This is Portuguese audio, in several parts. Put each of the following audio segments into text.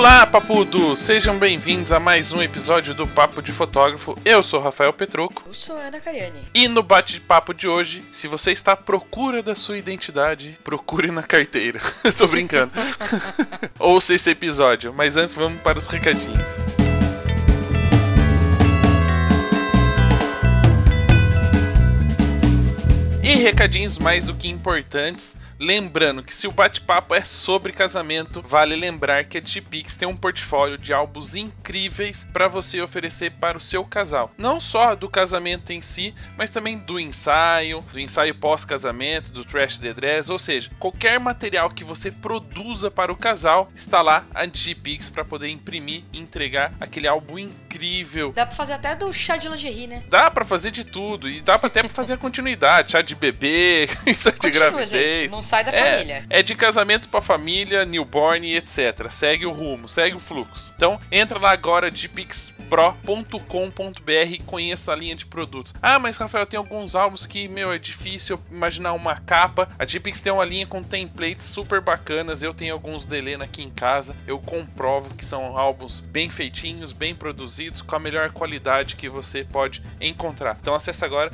Olá, papudo! Sejam bem-vindos a mais um episódio do Papo de Fotógrafo. Eu sou Rafael Petruco. Eu sou Ana Cariani. E no bate-papo de hoje, se você está à procura da sua identidade, procure na carteira. Tô brincando. Ouça esse episódio, mas antes vamos para os recadinhos. E recadinhos mais do que importantes. Lembrando que se o bate-papo é sobre casamento, vale lembrar que a T-Pix tem um portfólio de álbuns incríveis para você oferecer para o seu casal. Não só do casamento em si, mas também do ensaio, do ensaio pós-casamento, do trash the dress, ou seja, qualquer material que você produza para o casal, está lá a T-Pix para poder imprimir e entregar aquele álbum incrível. Dá pra fazer até do chá de lingerie, né? Dá para fazer de tudo e dá pra até pra fazer a continuidade, chá de bebê, chá de Continua, gravidez. gente. Sai da É, família. É de casamento pra família, newborn e etc. Segue o rumo, segue o fluxo. Então, entra lá agora de pixpro.com.br e conheça a linha de produtos. Ah, mas Rafael, tem alguns álbuns que, meu, é difícil imaginar uma capa. A Gpix tem uma linha com templates super bacanas. Eu tenho alguns da Helena aqui em casa. Eu comprovo que são álbuns bem feitinhos, bem produzidos, com a melhor qualidade que você pode encontrar. Então, acesse agora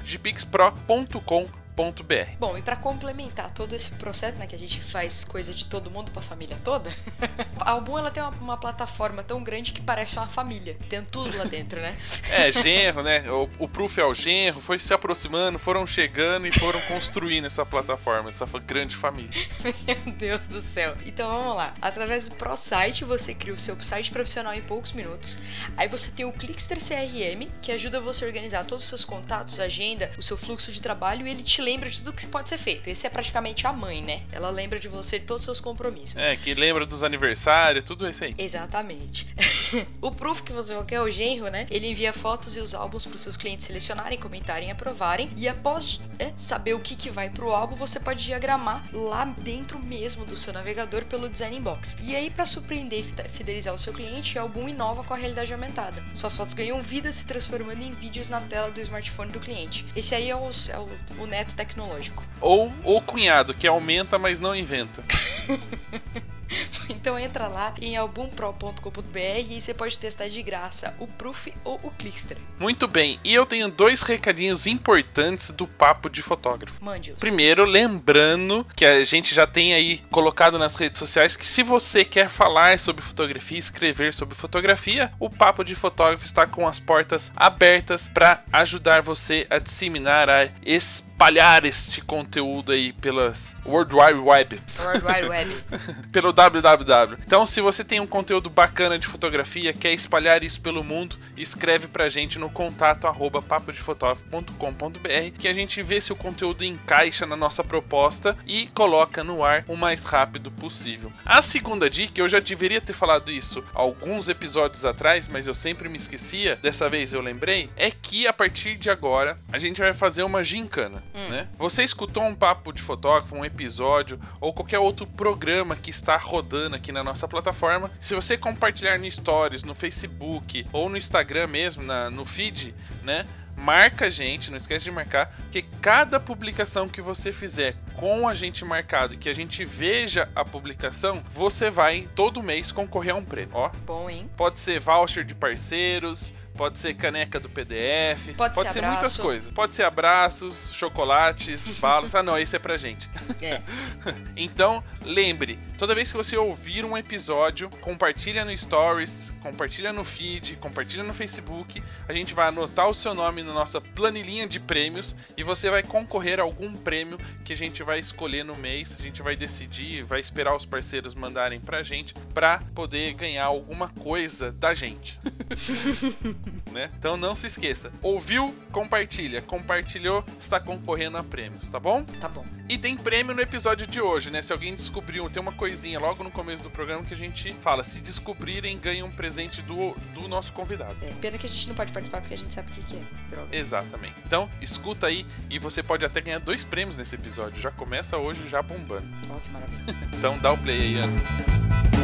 Bom, e pra complementar todo esse processo, né, que a gente faz coisa de todo mundo pra família toda, a Album ela tem uma, uma plataforma tão grande que parece uma família. Tem tudo lá dentro, né? É, genro, né? O, o Proof é o genro, foi se aproximando, foram chegando e foram construindo essa plataforma, essa grande família. Meu Deus do céu. Então vamos lá. Através do ProSite, você cria o seu site profissional em poucos minutos. Aí você tem o Clickster CRM, que ajuda você a organizar todos os seus contatos, agenda, o seu fluxo de trabalho e ele te lembra de tudo que pode ser feito. Esse é praticamente a mãe, né? Ela lembra de você de todos os seus compromissos. É, que lembra dos aniversários, tudo isso aí. Exatamente. o proof que você quer, o genro, né? Ele envia fotos e os álbuns para os seus clientes selecionarem, comentarem e aprovarem. E após né, saber o que, que vai pro álbum, você pode diagramar lá dentro mesmo do seu navegador pelo Design Box. E aí, para surpreender e fide- fidelizar o seu cliente, o álbum inova com a realidade aumentada. Suas fotos ganham vida se transformando em vídeos na tela do smartphone do cliente. Esse aí é o, é o, o neto tecnológico. Ou o cunhado, que aumenta, mas não inventa. Então entra lá em albumpro.com.br e você pode testar de graça o Proof ou o Clickster. Muito bem, e eu tenho dois recadinhos importantes do Papo de Fotógrafo. Mande-os. Primeiro, lembrando que a gente já tem aí colocado nas redes sociais que se você quer falar sobre fotografia, escrever sobre fotografia, o Papo de Fotógrafo está com as portas abertas para ajudar você a disseminar, a espalhar este conteúdo aí pelas World Wide Web, World Wide Web. pelo www. Então, se você tem um conteúdo bacana de fotografia, quer espalhar isso pelo mundo, escreve pra gente no contato arroba papodefotografo.com.br que a gente vê se o conteúdo encaixa na nossa proposta e coloca no ar o mais rápido possível. A segunda dica, eu já deveria ter falado isso alguns episódios atrás, mas eu sempre me esquecia, dessa vez eu lembrei, é que a partir de agora a gente vai fazer uma gincana, né? Você escutou um papo de fotógrafo, um episódio ou qualquer outro programa que está rodando aqui na nossa plataforma, se você compartilhar no Stories, no Facebook ou no Instagram mesmo, na, no feed, né? Marca a gente, não esquece de marcar, que cada publicação que você fizer com a gente marcado e que a gente veja a publicação, você vai todo mês concorrer a um prêmio. Ó, Bom, hein? Pode ser voucher de parceiros, pode ser caneca do PDF, Pode ser ser, abraço. muitas coisas. Pode ser abraços, chocolates, balas. Ah, não, esse é pra gente. É. Então, lembre, toda vez que você ouvir um episódio, compartilha no Stories, compartilha no feed, compartilha no Facebook. A gente vai anotar o seu nome na nossa planilhinha de prêmios e você vai concorrer a algum prêmio que a gente vai escolher no mês. A gente vai decidir, vai esperar os parceiros mandarem pra gente pra poder ganhar alguma coisa da gente. né? Então não se esqueça. Ouviu? Compartilha. Compartilhou, está concorrendo a prêmios, tá bom? Tá bom. E tem prêmio no episódio de hoje, né? Se alguém descobriu, tem uma coisinha logo no começo do programa que a gente fala: se descobrirem, ganham um presente do, do nosso convidado. É, pena que a gente não pode participar porque a gente sabe o que, que é. Droga. Exatamente. Então, escuta aí e você pode até ganhar dois prêmios nesse episódio. Já começa hoje, já bombando. Ó, que maravilha. Então dá o play aí, Ana.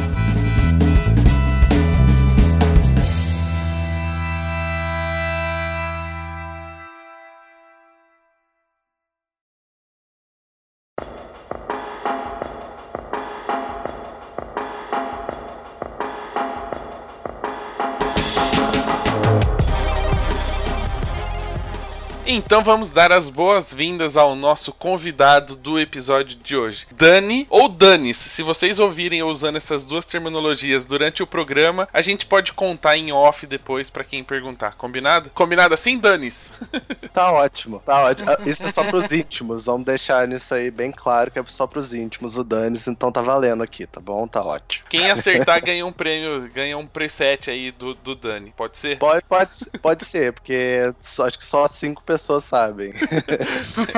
Então vamos dar as boas-vindas ao nosso convidado do episódio de hoje, Dani ou Danis. Se vocês ouvirem usando essas duas terminologias durante o programa, a gente pode contar em off depois para quem perguntar. Combinado? Combinado assim, Danis? Tá ótimo, tá ótimo. Ah, isso é só pros íntimos. Vamos deixar nisso aí bem claro que é só pros íntimos o Danis, então tá valendo aqui, tá bom? Tá ótimo. Quem acertar ganha um prêmio, ganha um preset aí do, do Dani. Pode ser? Pode, pode, pode ser, porque acho que só cinco pessoas sabem.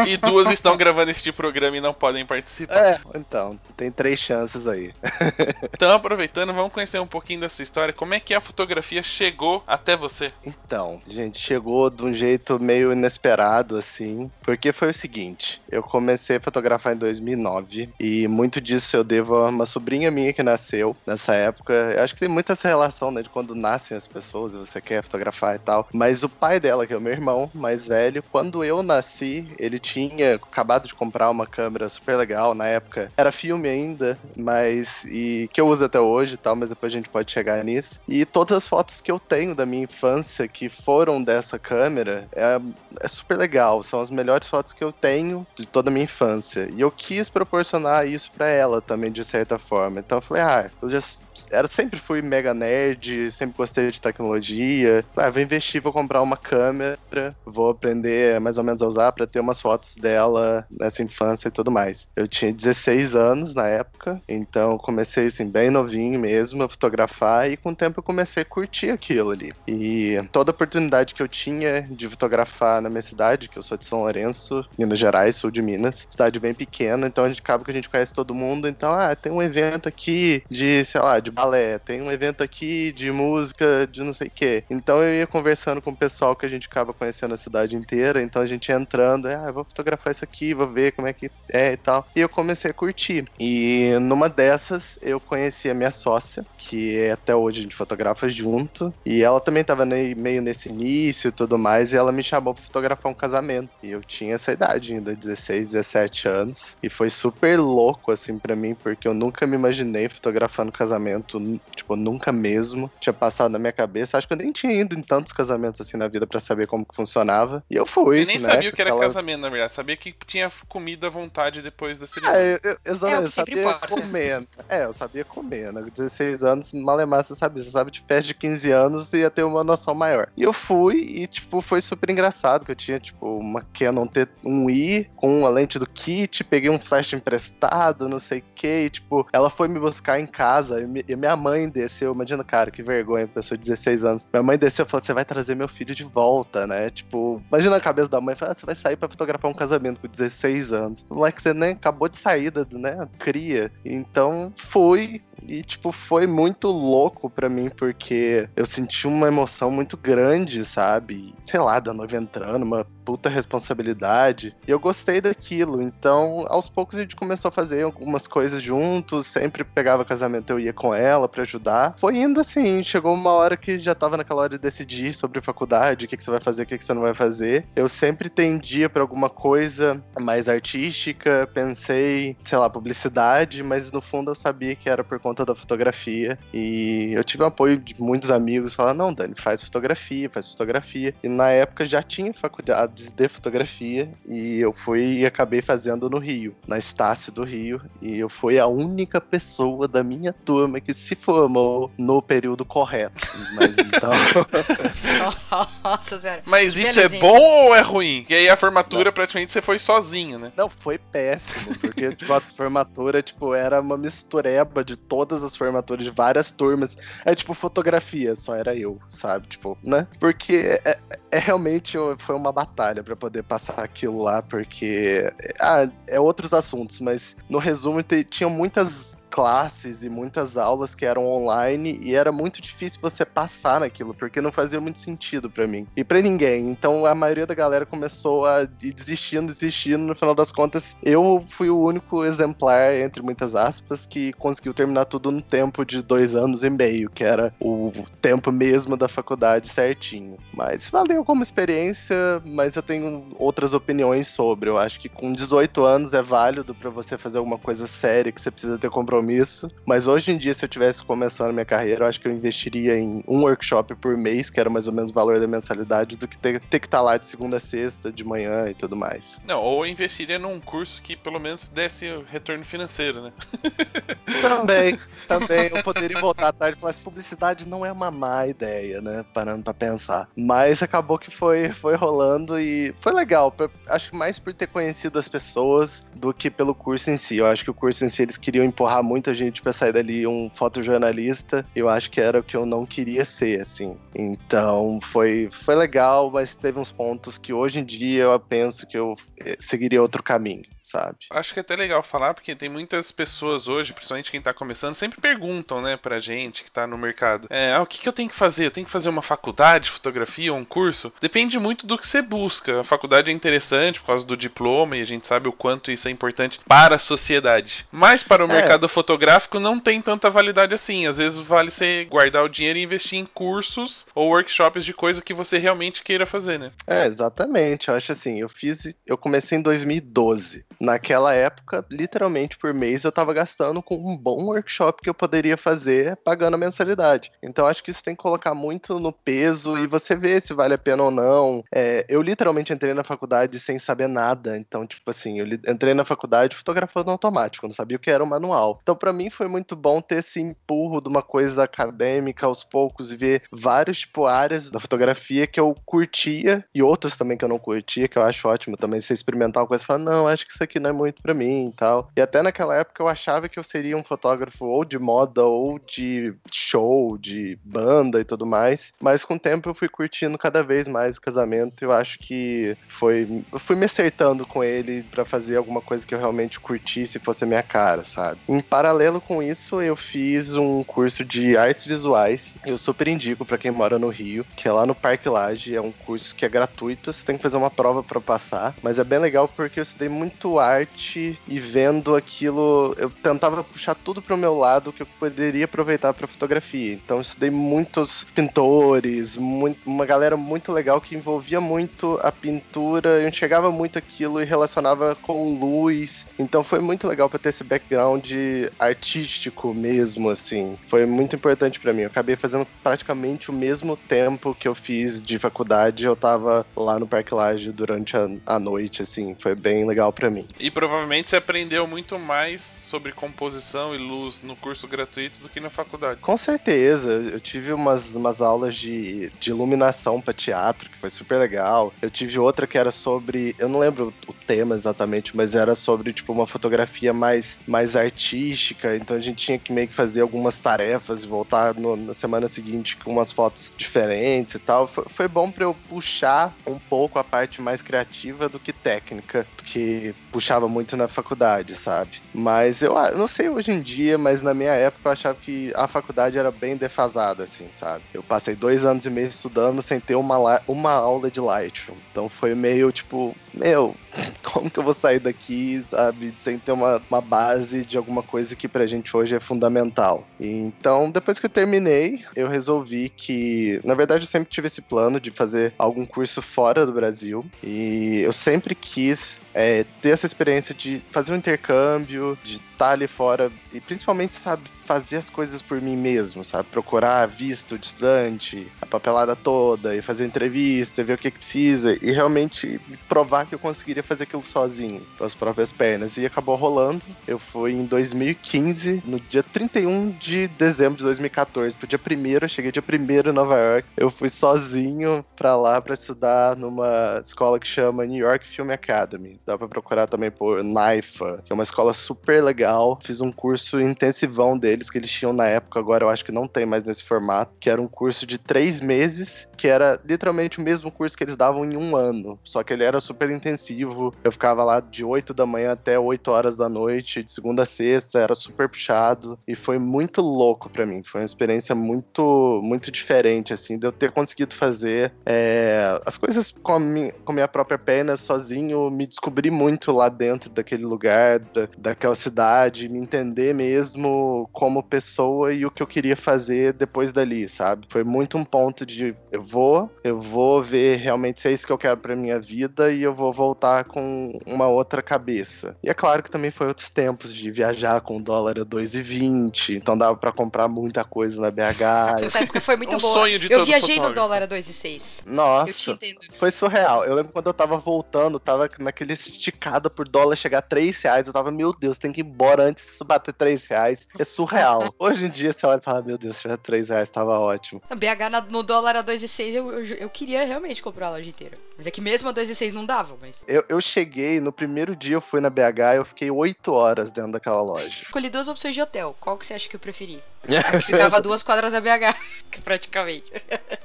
e duas estão gravando este programa e não podem participar. É, então, tem três chances aí. então, aproveitando, vamos conhecer um pouquinho dessa história. Como é que a fotografia chegou até você? Então, gente, chegou de um jeito meio inesperado, assim, porque foi o seguinte: eu comecei a fotografar em 2009 e muito disso eu devo a uma sobrinha minha que nasceu nessa época. Eu acho que tem muita essa relação, né, de quando nascem as pessoas e você quer fotografar e tal. Mas o pai dela, que é o meu irmão mais velho, quando eu nasci, ele tinha acabado de comprar uma câmera super legal na época. Era filme ainda, mas e que eu uso até hoje e tal, mas depois a gente pode chegar nisso. E todas as fotos que eu tenho da minha infância que foram dessa câmera é, é super legal. São as melhores fotos que eu tenho de toda a minha infância. E eu quis proporcionar isso para ela também, de certa forma. Então eu falei, ah, eu já era, sempre fui mega nerd, sempre gostei de tecnologia. Ah, vou investir, vou comprar uma câmera, vou aprender mais ou menos a usar para ter umas fotos dela nessa infância e tudo mais. Eu tinha 16 anos na época, então comecei assim, bem novinho mesmo a fotografar e com o tempo eu comecei a curtir aquilo ali. E toda oportunidade que eu tinha de fotografar na minha cidade, que eu sou de São Lourenço, Minas Gerais, sul de Minas, cidade bem pequena, então a gente acaba que a gente conhece todo mundo, então, ah, tem um evento aqui de, sei lá, de balé, tem um evento aqui de música, de não sei o quê. Então eu ia conversando com o pessoal que a gente acaba conhecendo a cidade inteira, então a gente ia entrando, ah, vou fotografar isso aqui, vou ver como é que é e tal. E eu comecei a curtir. E numa dessas eu conheci a minha sócia, que é até hoje a gente fotografa junto, e ela também tava meio nesse início e tudo mais, e ela me chamou pra fotografar um casamento. E eu tinha essa idade ainda, 16, 17 anos, e foi super louco assim para mim, porque eu nunca me imaginei fotografando casamento casamento, tipo, nunca mesmo tinha passado na minha cabeça. Acho que eu nem tinha ido em tantos casamentos assim na vida para saber como que funcionava. E eu fui. Você nem né, sabia o que era aquela... casamento, na verdade. Sabia que tinha comida à vontade depois da cerimônia. É, eu, exatamente. É, eu sabia comer. É, eu sabia comer. Né? 16 anos, malemar, você sabe, você sabe de festa de 15 anos e ia ter uma noção maior. E eu fui e, tipo, foi super engraçado, que eu tinha, tipo, uma Canon T1i com uma lente do kit, peguei um flash emprestado, não sei o que, e, tipo, ela foi me buscar em casa, e e minha mãe desceu, imagina, cara, que vergonha, pessoa de 16 anos. Minha mãe desceu e falou: você vai trazer meu filho de volta, né? Tipo, imagina a cabeça da mãe, fala, ah, você vai sair para fotografar um casamento com 16 anos. O moleque, você nem acabou de sair, né? Cria. Então, fui, e, tipo, foi muito louco para mim, porque eu senti uma emoção muito grande, sabe? Sei lá, da noiva entrando, uma puta responsabilidade. E eu gostei daquilo. Então, aos poucos a gente começou a fazer algumas coisas juntos. Sempre pegava casamento, eu ia com ela para ajudar. Foi indo assim. Chegou uma hora que já tava naquela hora de decidir sobre faculdade, o que, que você vai fazer, o que, que você não vai fazer. Eu sempre tendia para alguma coisa mais artística. Pensei, sei lá, publicidade, mas no fundo eu sabia que era por conta da fotografia. E eu tive o apoio de muitos amigos. Falaram: não, Dani, faz fotografia, faz fotografia. E na época já tinha faculdade de fotografia e eu fui e acabei fazendo no Rio, na Estácio do Rio, e eu fui a única pessoa da minha turma que se formou no período correto. Mas então. Nossa senhora. Mas isso é bom ou é ruim? Que aí a formatura Não. praticamente você foi sozinho, né? Não, foi péssimo, porque tipo, a formatura tipo, era uma mistureba de todas as formaturas, de várias turmas. É tipo fotografia, só era eu, sabe? Tipo, né? Porque é, é realmente foi uma batalha batalha para poder passar aquilo lá, porque. Ah, é outros assuntos, mas no resumo tinha muitas classes e muitas aulas que eram online e era muito difícil você passar naquilo, porque não fazia muito sentido para mim e para ninguém. Então a maioria da galera começou a desistindo, desistindo. No final das contas, eu fui o único exemplar, entre muitas aspas, que conseguiu terminar tudo no tempo de dois anos e meio, que era o tempo mesmo da faculdade certinho. Mas valeu como experiência, mas eu tenho outras opiniões sobre. Eu acho que com 18 anos é válido para você fazer alguma coisa séria que você precisa ter compromisso compromisso. Mas hoje em dia, se eu tivesse começando a minha carreira, eu acho que eu investiria em um workshop por mês, que era mais ou menos o valor da mensalidade, do que ter, ter que estar tá lá de segunda a sexta, de manhã e tudo mais. Não, ou investiria num curso que pelo menos desse retorno financeiro, né? também, também. Eu poderia voltar à tarde e falar: publicidade não é uma má ideia, né? Parando pra pensar. Mas acabou que foi, foi rolando e foi legal. Acho que mais por ter conhecido as pessoas do que pelo curso em si. Eu acho que o curso em si eles queriam empurrar muita gente para sair dali um fotojornalista. Eu acho que era o que eu não queria ser, assim. Então foi, foi legal, mas teve uns pontos que hoje em dia eu penso que eu eh, seguiria outro caminho sabe? Acho que é até legal falar, porque tem muitas pessoas hoje, principalmente quem tá começando, sempre perguntam, né, pra gente que tá no mercado: é, ah, o que, que eu tenho que fazer? Eu tenho que fazer uma faculdade de fotografia ou um curso? Depende muito do que você busca. A faculdade é interessante por causa do diploma e a gente sabe o quanto isso é importante para a sociedade. Mas para o é. mercado fotográfico não tem tanta validade assim. Às vezes vale você guardar o dinheiro e investir em cursos ou workshops de coisa que você realmente queira fazer, né? É, exatamente. Eu acho assim, eu fiz. Eu comecei em 2012. Naquela época, literalmente por mês eu tava gastando com um bom workshop que eu poderia fazer pagando a mensalidade. Então acho que isso tem que colocar muito no peso e você vê se vale a pena ou não. É, eu literalmente entrei na faculdade sem saber nada. Então, tipo assim, eu entrei na faculdade fotografando automático, não sabia o que era o manual. Então, para mim foi muito bom ter esse empurro de uma coisa acadêmica aos poucos e ver vários, tipo, áreas da fotografia que eu curtia e outros também que eu não curtia, que eu acho ótimo também você experimentar uma coisa e falar, não, acho que isso aqui não é muito para mim e tal. E até naquela época eu achava que eu seria um fotógrafo ou de moda ou de show, de banda e tudo mais. Mas com o tempo eu fui curtindo cada vez mais o casamento. Eu acho que foi. Eu fui me acertando com ele para fazer alguma coisa que eu realmente curtisse e fosse minha cara, sabe? Em paralelo com isso, eu fiz um curso de artes visuais. Eu super indico para quem mora no Rio, que é lá no Parque Laje. É um curso que é gratuito, você tem que fazer uma prova para passar. Mas é bem legal porque eu estudei muito arte e vendo aquilo, eu tentava puxar tudo para o meu lado que eu poderia aproveitar para fotografia. Então estudei muitos pintores, muito, uma galera muito legal que envolvia muito a pintura, eu enxergava muito aquilo e relacionava com luz. Então foi muito legal para ter esse background artístico mesmo, assim. Foi muito importante para mim. Eu acabei fazendo praticamente o mesmo tempo que eu fiz de faculdade, eu tava lá no Parque Laje durante a, a noite, assim. Foi bem legal para mim. E provavelmente você aprendeu muito mais sobre composição e luz no curso gratuito do que na faculdade. Com certeza. Eu tive umas, umas aulas de, de iluminação para teatro, que foi super legal. Eu tive outra que era sobre. Eu não lembro o tema exatamente, mas era sobre, tipo, uma fotografia mais, mais artística. Então a gente tinha que meio que fazer algumas tarefas e voltar no, na semana seguinte com umas fotos diferentes e tal. Foi, foi bom para eu puxar um pouco a parte mais criativa do que técnica, que puxava muito na faculdade, sabe? Mas eu, eu não sei hoje em dia, mas na minha época eu achava que a faculdade era bem defasada, assim, sabe? Eu passei dois anos e meio estudando sem ter uma, uma aula de Lightroom. Então foi meio tipo, meu, como que eu vou sair daqui, sabe? Sem ter uma, uma base de alguma coisa que pra gente hoje é fundamental. E, então, depois que eu terminei, eu resolvi que, na verdade, eu sempre tive esse plano de fazer algum curso fora do Brasil. E eu sempre quis é, ter essa experiência de fazer um intercâmbio, de estar ali fora e principalmente, sabe, fazer as coisas por mim mesmo, sabe? Procurar visto de estudante, a papelada toda e fazer entrevista, ver o que, que precisa e realmente provar que eu conseguiria fazer aquilo sozinho, pelas próprias pernas. E acabou rolando. Eu fui em 2015, no dia 31 de dezembro de 2014, pro dia 1 eu cheguei dia 1 em Nova York. Eu fui sozinho pra lá pra estudar numa escola que chama New York Film Academy. Dá pra procurar também por NIFA, que é uma escola super legal. Fiz um curso intensivão deles que eles tinham na época, agora eu acho que não tem mais nesse formato, que era um curso de três meses, que era literalmente o mesmo curso que eles davam em um ano. Só que ele era super intensivo. Eu ficava lá de 8 da manhã até 8 horas da noite, de segunda a sexta, era super puxado. E foi muito louco para mim. Foi uma experiência muito, muito diferente, assim, de eu ter conseguido fazer é, as coisas com a, minha, com a minha própria perna, sozinho, me descobrir muito lá dentro daquele lugar, da, daquela cidade, me entender mesmo como pessoa e o que eu queria fazer depois dali, sabe? Foi muito um ponto de eu vou, eu vou ver realmente se é isso que eu quero pra minha vida e eu vou voltar com uma outra cabeça. E é claro que também foi outros tempos de viajar com o dólar a 2,20, então dava para comprar muita coisa na BH. Essa época foi muito Um boa. sonho de eu todo viajei fotógrafo. no dólar a 2,6. Eu te Nossa, foi surreal. Eu lembro quando eu tava voltando, tava naquele esticada por dólar chegar a 3 reais. Eu tava, meu Deus, tem que ir embora antes disso bater 3 reais. É surreal. Hoje em dia você olha e fala, meu Deus, se tiver 3 reais, tava ótimo. A BH na- no dólar a 2,6 eu, eu, eu queria realmente comprar a loja inteira. Mas é que mesmo a 2,6 não dava, mas. Eu, eu cheguei, no primeiro dia eu fui na BH, eu fiquei 8 horas dentro daquela loja. Escolhi duas opções de hotel. Qual que você acha que eu preferi? Que ficava duas quadras da BH, praticamente.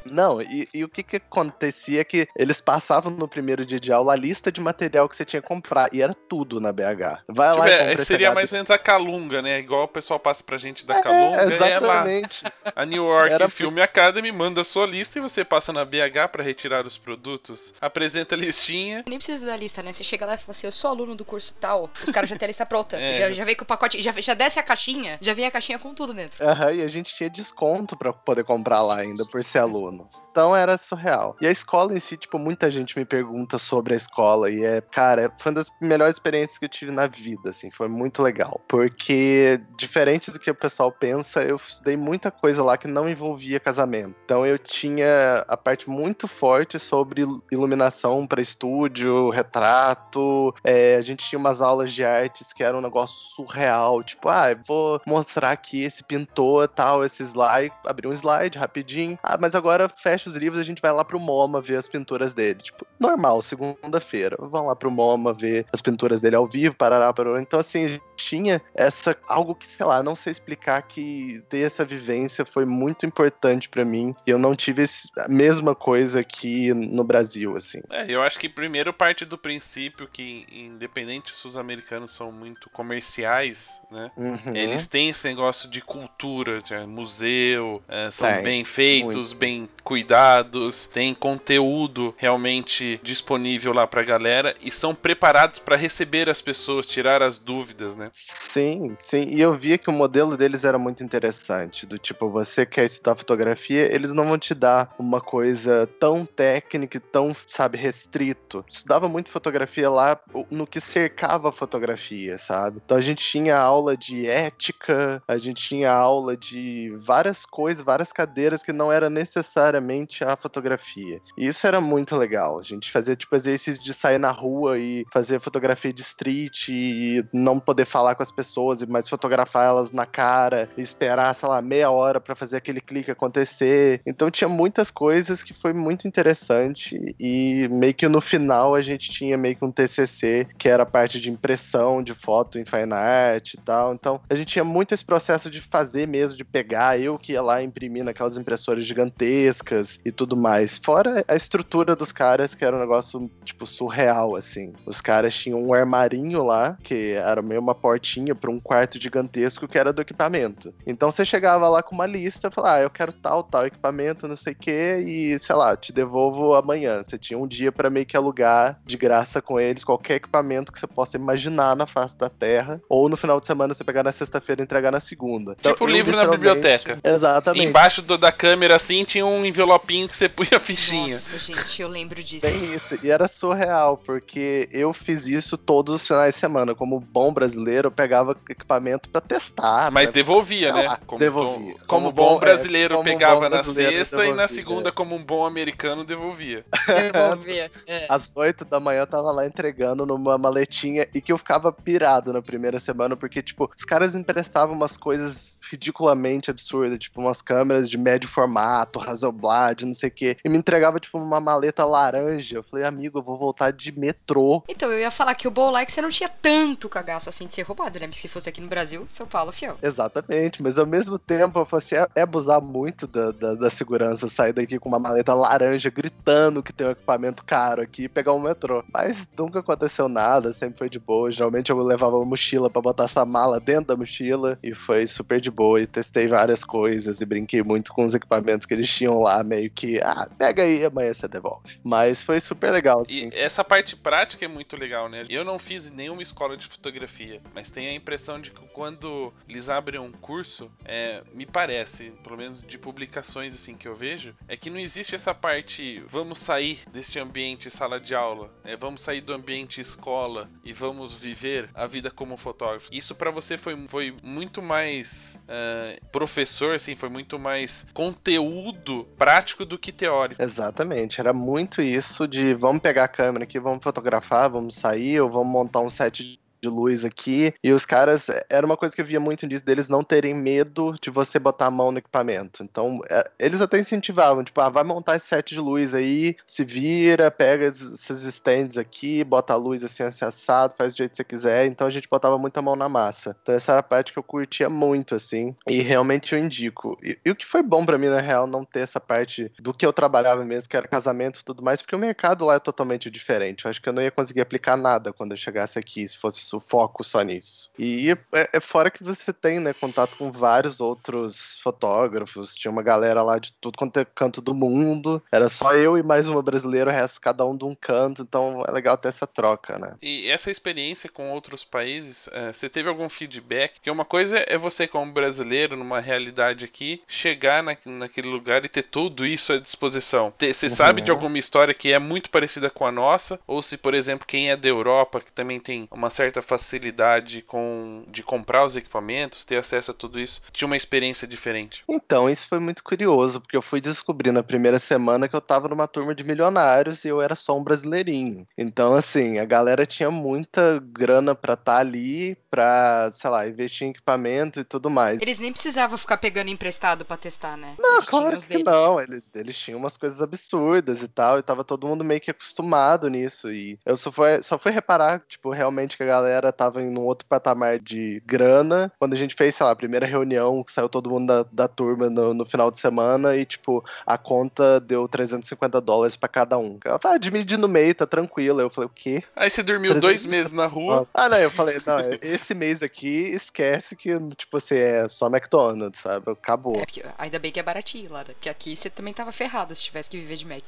Não, e, e o que que acontecia é que eles passavam no primeiro dia de aula a lista de material que você tinha que comprar, e era tudo na BH. Vai lá Tipo, e é, compra esse seria mais ou menos a Calunga, né? Igual o pessoal passa pra gente da Calunga. É, É, lá. exatamente. A New York Era Film Academy manda a sua lista e você passa na BH pra retirar os produtos. Apresenta a listinha. Nem precisa da lista, né? Você chega lá e fala assim, eu sou aluno do curso tal. Os caras já têm a lista pronta. É. Já, já vem com o pacote, já, já desce a caixinha, já vem a caixinha com tudo dentro. Aham, e a gente tinha desconto pra poder comprar lá ainda, por ser aluno. Então era surreal. E a escola em si, tipo, muita gente me pergunta sobre a escola. E é, cara, foi uma das melhores experiências que eu tive na vida, assim. Foi muito legal. Porque, diferente do que o pessoal pensa, eu estudei muita coisa lá que não envolvia casamento. Então eu tinha a parte muito forte sobre iluminação para estúdio, retrato. É, a gente tinha umas aulas de artes que era um negócio surreal. Tipo, ah, vou mostrar aqui esse pintor, tal, esse slide. Abrir um slide rapidinho. Ah, mas agora fecha os livros, a gente vai lá pro MoMA ver as pinturas dele. Tipo, normal, segunda-feira. Vão lá pro MoMA ver as pinturas dele ao vivo, parará, parará. Então, assim, a gente tinha essa algo que, sei lá, não sei explicar que ter essa vivência foi muito importante pra mim. E eu não tive a mesma coisa aqui no Brasil, assim. É, eu acho que primeiro parte do princípio que, independente se os americanos são muito comerciais, né? Uhum. Eles têm esse negócio de cultura, de museu, é, são bem feitos, bem cuidados, tem conteúdo realmente disponível lá pra galera e são preparados pra receber as pessoas, tirar as dúvidas, né? Sim, sim. E eu via que o modelo deles era muito interessante. Do tipo, você quer estudar fotografia, eles não vão te dar uma coisa tão técnica e tão, sabe, restrito. Estudava muito fotografia lá no que cercava a fotografia, sabe? Então a gente tinha aula de ética, a gente tinha aula de várias coisas, várias cadeiras que não era necessariamente a fotografia. E isso era muito legal. A gente fazia, tipo, exercício de sair na rua e fazer fotografia de street e não poder falar com as pessoas, mas fotografar elas na cara e esperar, sei lá, meia hora pra fazer aquele clique acontecer. Então tinha muitas coisas que foi muito interessante e meio que no final a gente tinha meio que um TCC, que era a parte de impressão de foto em fine art e tal. Então a gente tinha muito esse processo de fazer mesmo, de pegar, eu que ia lá imprimir naquelas impressoras gigantescas e tudo mais. Fora a estrutura dos caras, que era um negócio, tipo, surreal, assim. Os caras tinham um armarinho lá, que era meio uma portinha para um quarto gigantesco que era do equipamento. Então você chegava lá com uma lista, falava, ah, eu quero tal, tal equipamento, não sei o que, e sei lá, te devolvo amanhã. Você tinha um dia para meio que alugar de graça com eles qualquer equipamento que você possa imaginar na face da Terra, ou no final de semana você pegar na sexta-feira e entregar na segunda. Então, Tipo livro na biblioteca. Exatamente. Embaixo do- da câmera, assim, tinha um envelopinho que você punha a fichinha. Nossa, gente, eu lembro disso. Bem isso. E era surreal, porque eu fiz isso todos os finais de semana. Como bom brasileiro, eu pegava equipamento pra testar. Mas pra- devolvia, né? lá, Como, devolvia. Como, Como bom é, brasileiro como pegava bom na brasileiro, sexta e na devolvia. segunda, como um bom americano, devolvia. Devolver. É. Às 8 da manhã eu tava lá entregando numa maletinha e que eu ficava pirado na primeira semana, porque, tipo, os caras me emprestavam umas coisas ridiculamente absurdas, tipo, umas câmeras de médio formato, Hasselblad, não sei o quê, e me entregava, tipo, uma maleta laranja. Eu falei, amigo, eu vou voltar de metrô. Então, eu ia falar que o Bowl Like você não tinha tanto cagaço assim de ser roubado, né? Mas se fosse aqui no Brasil, São Paulo, fiel. Exatamente, mas ao mesmo tempo eu falei assim, é, é abusar muito da, da, da segurança sair daqui com uma maleta laranja gritando que tem um equipamento caro aqui e pegar um metrô. Mas nunca aconteceu nada, sempre foi de boa. Geralmente eu levava uma mochila pra botar essa mala dentro da mochila e foi super de boa. E testei várias coisas e brinquei muito com os equipamentos que eles tinham lá, meio que, ah, pega aí, amanhã você devolve. Mas foi super legal, assim. E essa parte prática é muito legal, né? Eu não fiz nenhuma escola de fotografia, mas tenho a impressão de que quando eles abrem um curso, é, me parece, pelo menos de publicações assim que eu vejo, é que não existe essa parte, vamos sair deste ambiente sala de aula, é, vamos sair do ambiente escola e vamos viver a vida como fotógrafo. Isso para você foi, foi muito mais uh, professor, assim, foi muito mais conteúdo prático do que teórico. Exatamente, era muito isso de vamos pegar a câmera aqui, vamos fotografar, vamos sair ou vamos montar um set de luz aqui. E os caras, era uma coisa que eu via muito disso, deles não terem medo de você botar a mão no equipamento. Então, é, eles até incentivavam, tipo, ah, vai montar esse set de luz aí, se vira, pega esses stands aqui, bota a luz assim, assim, assado, faz do jeito que você quiser. Então a gente botava muita mão na massa. Então essa era a parte que eu curtia muito, assim, e realmente eu indico. E, e o que foi bom para mim, na real, não ter essa parte do que eu trabalhava mesmo, que era casamento e tudo mais, porque o mercado lá é totalmente diferente. Eu acho que eu não ia conseguir aplicar nada quando eu chegasse aqui, se fosse o foco só nisso. E é, é, fora que você tem, né, contato com vários outros fotógrafos, tinha uma galera lá de tudo quanto é canto do mundo, era só eu e mais uma brasileira, o resto cada um de um canto, então é legal ter essa troca, né. E essa experiência com outros países, é, você teve algum feedback? Que uma coisa é você como brasileiro, numa realidade aqui, chegar na, naquele lugar e ter tudo isso à disposição. Você uhum. sabe de alguma história que é muito parecida com a nossa? Ou se, por exemplo, quem é da Europa, que também tem uma certa facilidade com de comprar os equipamentos, ter acesso a tudo isso, tinha uma experiência diferente? Então, isso foi muito curioso, porque eu fui descobrir na primeira semana que eu tava numa turma de milionários e eu era só um brasileirinho. Então, assim, a galera tinha muita grana pra estar tá ali, pra, sei lá, investir em equipamento e tudo mais. Eles nem precisavam ficar pegando emprestado pra testar, né? Não, eles claro que deles. não. Eles, eles tinham umas coisas absurdas e tal, e tava todo mundo meio que acostumado nisso. E eu só fui, só fui reparar, tipo, realmente que a galera tava em um outro patamar de grana. Quando a gente fez, sei lá, a primeira reunião, que saiu todo mundo da, da turma no, no final de semana e, tipo, a conta deu 350 dólares pra cada um. Ela tá dividindo no meio, tá tranquila. Eu falei, o quê? Aí você dormiu 350... dois meses na rua. Ah, não, eu falei, não, esse mês aqui, esquece que, tipo, você é só McDonald's, sabe? Acabou. É, ainda bem que é baratinho lá, porque aqui você também tava ferrado se tivesse que viver de Mac.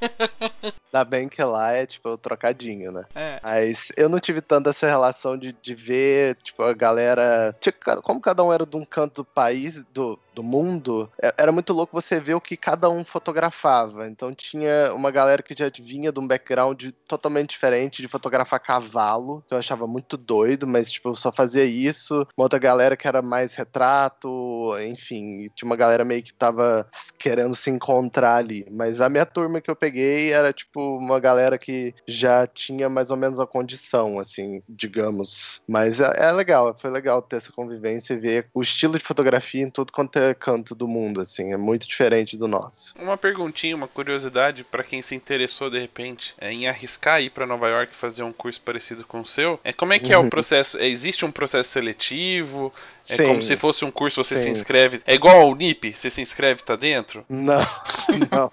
Ainda bem que lá é, tipo, o trocadinho, né? É. Mas eu não tive tanta essa relação de, de ver, tipo, a galera. Como cada um era de um canto do país, do, do mundo, é, era muito louco você ver o que cada um fotografava. Então tinha uma galera que já vinha de um background totalmente diferente de fotografar cavalo, que eu achava muito doido, mas tipo, eu só fazia isso. Uma outra galera que era mais retrato, enfim, tinha uma galera meio que tava querendo se encontrar ali. Mas a minha turma que eu peguei era tipo uma galera que já tinha mais ou menos a condição, assim, digamos. Mas é, é legal, foi legal ter essa convivência e ver o estilo de fotografia em tudo quanto é canto do mundo, assim, é muito diferente do nosso. Uma perguntinha, uma curiosidade para quem se interessou de repente é, em arriscar ir para Nova York fazer um curso parecido com o seu, é como é que é o uhum. processo? É, existe um processo seletivo? É Sim. como se fosse um curso, você Sim. se inscreve. É igual ao NIP, você se inscreve e tá dentro? Não, não.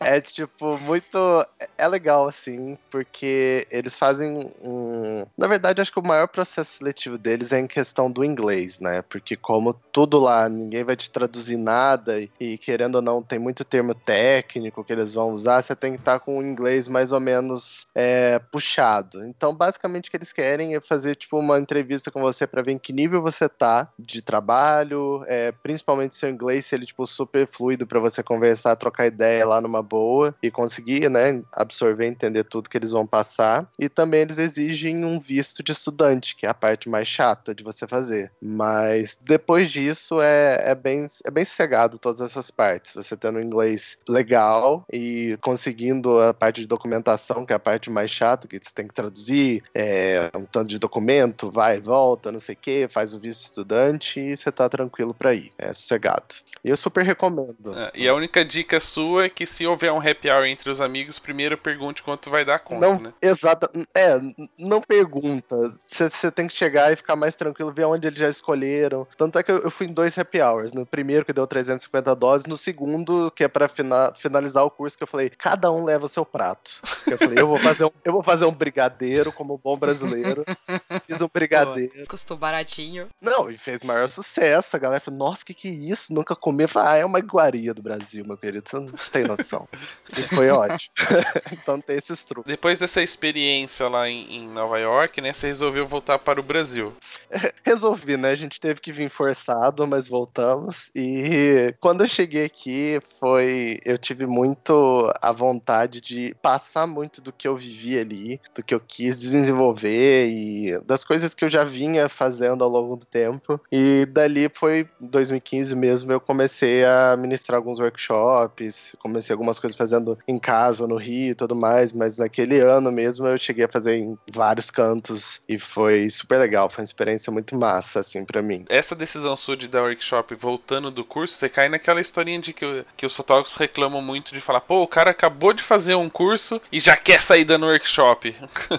é tipo, muito. É legal, assim, porque eles fazem um. Na verdade, acho que o maior processo seletivo deles é em questão do inglês, né? Porque como tudo lá ninguém vai te traduzir nada e, e, querendo ou não tem muito termo técnico que eles vão usar, você tem que estar com o inglês mais ou menos é, puxado. Então, basicamente o que eles querem é fazer tipo uma entrevista com você para ver em que nível você tá de trabalho, é, principalmente seu inglês, se ele tipo super fluido para você conversar, trocar ideia lá numa boa e conseguir, né, absorver, entender tudo que eles vão passar. E também eles exigem um visto de estudante, que é a parte mais chata de você fazer. Mas depois disso é, é, bem, é bem sossegado todas essas partes. Você tendo inglês legal e conseguindo a parte de documentação, que é a parte mais chata, que você tem que traduzir é, um tanto de documento, vai e volta, não sei o que, faz o visto estudante e você tá tranquilo para ir. É sossegado. E eu super recomendo. É, e a única dica sua é que se houver um happy hour entre os amigos, primeiro pergunte quanto vai dar conta, não, né? Exato. É, não pergunta. Você tem que chegar e ficar mais tranquilo, ver onde eles já escolheram. Tanto é que eu, eu fui em dois happy hours. No primeiro, que deu 350 doses. No segundo, que é pra fina, finalizar o curso, que eu falei, cada um leva o seu prato. Eu falei, eu vou fazer um, eu vou fazer um brigadeiro como bom brasileiro. Fiz um brigadeiro. Pô, custou baratinho. Não, e fez maior sucesso. A galera falou, nossa, que que é isso? Nunca comi. Eu falei, ah, é uma iguaria do Brasil, meu querido. Você não tem noção. e foi ótimo. então tem esses truques. Depois dessa experiência lá em, em, Nova York, né? Você resolveu voltar para o Brasil. Resolvi, né? A gente teve que vir forçado, mas voltamos. E quando eu cheguei aqui, foi. Eu tive muito a vontade de passar muito do que eu vivi ali, do que eu quis desenvolver e das coisas que eu já vinha fazendo ao longo do tempo. E dali foi 2015 mesmo, eu comecei a ministrar alguns workshops, comecei algumas coisas fazendo em casa, no Rio e tudo mais, mas naquele ano mesmo eu cheguei a fazer em vários cantos e foi super legal, foi uma experiência muito massa, assim, para mim. Essa decisão sua de dar workshop voltando do curso, você cai naquela historinha de que, que os fotógrafos reclamam muito de falar, pô, o cara acabou de fazer um curso e já quer sair dando workshop.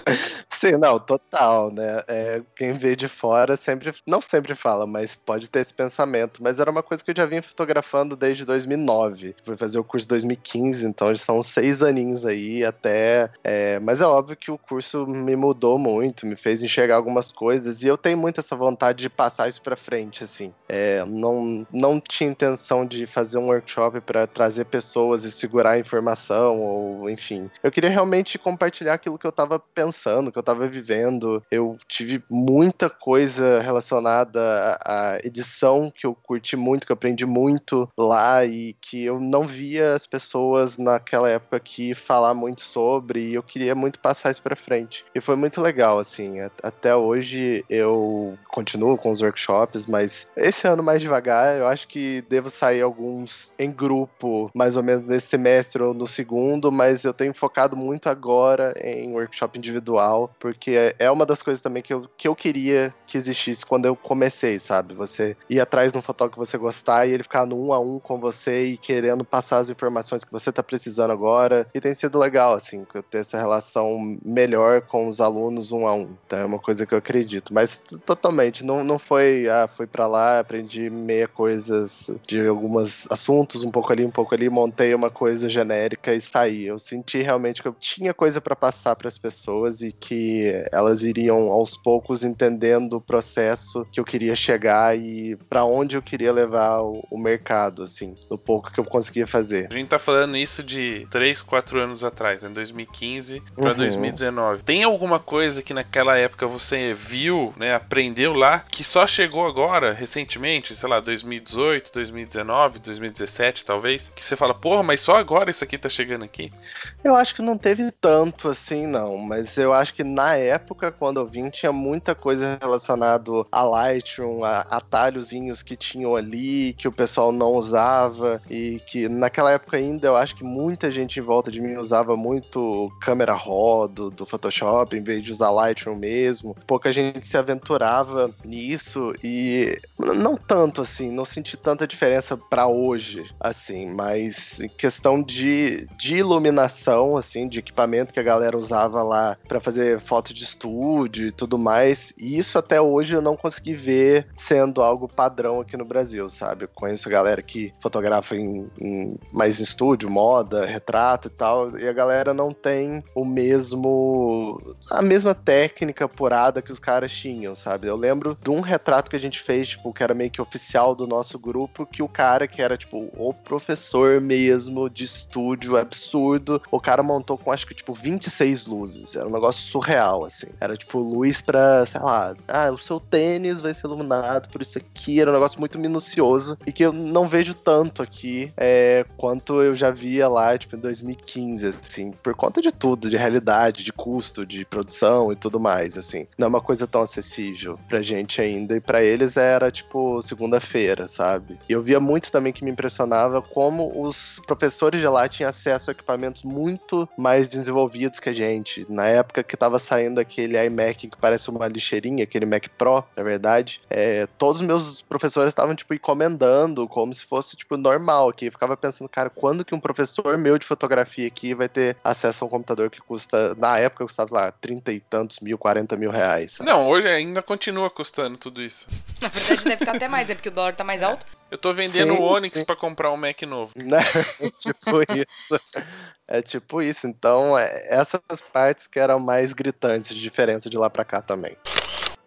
Sim, não, total, né? É, quem vê de fora sempre, não sempre fala, mas pode ter esse pensamento. Mas era uma coisa que eu já vinha fotografando desde 2009. Fui fazer o curso em 2015, então já são seis aninhos aí até. É, mas é óbvio que o curso me mudou muito, me fez enxergar algumas coisas e eu tenho muito essa vontade de passar isso para frente, assim. É, não, não tinha intenção de fazer um workshop para trazer pessoas e segurar a informação ou enfim. Eu queria realmente compartilhar aquilo que eu tava pensando, que eu tava vivendo. Eu tive muita coisa relacionada à edição que eu curti muito, que eu aprendi muito lá e que eu não via as pessoas naquela época aqui falar muito sobre e eu queria muito passar isso para frente. E foi muito legal, assim. Até hoje eu continuo com os workshops, mas esse ano mais devagar, eu acho que devo sair alguns em grupo, mais ou menos nesse semestre ou no segundo, mas eu tenho focado muito agora em workshop individual, porque é uma das coisas também que eu, que eu queria que existisse quando eu comecei, sabe? Você ir atrás de um fotógrafo que você gostar e ele ficar no um a um com você e querendo passar as informações que você tá precisando agora. E tem sido legal, assim, ter essa relação melhor com os alunos um a um. Então é uma coisa que eu acredito. Mas totalmente, não, não foi, ah, fui para lá, aprendi meia coisas de alguns assuntos, um pouco ali, um pouco ali, montei uma coisa genérica e saí. Eu senti realmente que eu tinha coisa para passar para as pessoas e que elas iriam aos poucos entendendo o processo que eu queria chegar e para onde eu queria levar o, o mercado, assim, no pouco que eu conseguia fazer. A gente tá falando isso de 3, 4 anos atrás, em 2015 para uhum. 2019. Tem alguma coisa que naquela época você viu, né, aprendeu lá, que só chegou agora, recentemente, sei lá, 2018, 2019, 2017 talvez, que você fala, porra, mas só agora isso aqui tá chegando aqui? Eu acho que não teve tanto assim, não, mas eu acho que na época, quando eu vim, tinha muita coisa relacionada a Lightroom, a atalhozinhos que tinham ali, que o pessoal não usava, e que naquela época ainda eu acho que muita gente em volta de mim usava muito câmera RAW do, do Photoshop, em vez de usar Lightroom mesmo. Pouca gente se aventurava nisso, e não tanto assim, não senti tanta diferença para hoje, assim, mas em questão de, de iluminação, assim, de equipamento que a galera usava lá para fazer foto de estúdio e tudo mais, e isso até hoje eu não consegui ver sendo algo padrão aqui no Brasil, sabe? Eu conheço a galera que fotografa em, em mais em estúdio, moda, retrato e tal, e a galera não tem o mesmo a mesma técnica apurada que os caras tinham, sabe? Eu lembro de um retrato que a gente fez, tipo, que era meio que oficial do nosso grupo, que o cara que era tipo o professor mesmo de estúdio absurdo, o cara montou com acho que tipo 26 luzes. Era um negócio surreal assim. Era tipo luz para, sei lá, ah, o seu tênis vai ser iluminado por isso aqui. Era um negócio muito minucioso e que eu não vejo tanto aqui é, quanto eu já via lá, tipo, em 2015, assim, por conta de tudo, de realidade, de custo, de produção e tudo mais, assim. Não é uma coisa tão acessível pra gente ainda. E para eles era, tipo, segunda-feira, sabe? E eu via muito também que me impressionava como os professores de lá tinham acesso a equipamentos muito mais desenvolvidos que a gente. Na época que tava saindo aquele iMac que parece uma lixeirinha, aquele Mac Pro, na verdade, é, todos os meus professores estavam, tipo, encomendando como se fosse, tipo, normal aqui. Eu ficava pensando, cara, quando que um professor meu de fotografia aqui vai ter acesso a um computador que custa, na época, custava lá, 30 e tantos mil, 40 mil reais. Sabe? Não, hoje ainda continua custando tudo isso. Na verdade, deve estar até mais, é porque o dólar tá mais alto. Eu tô vendendo Sim, o Onix sim. pra comprar um Mac novo. Né? É tipo isso. É tipo isso. Então, é, essas partes que eram mais gritantes de diferença de lá pra cá também.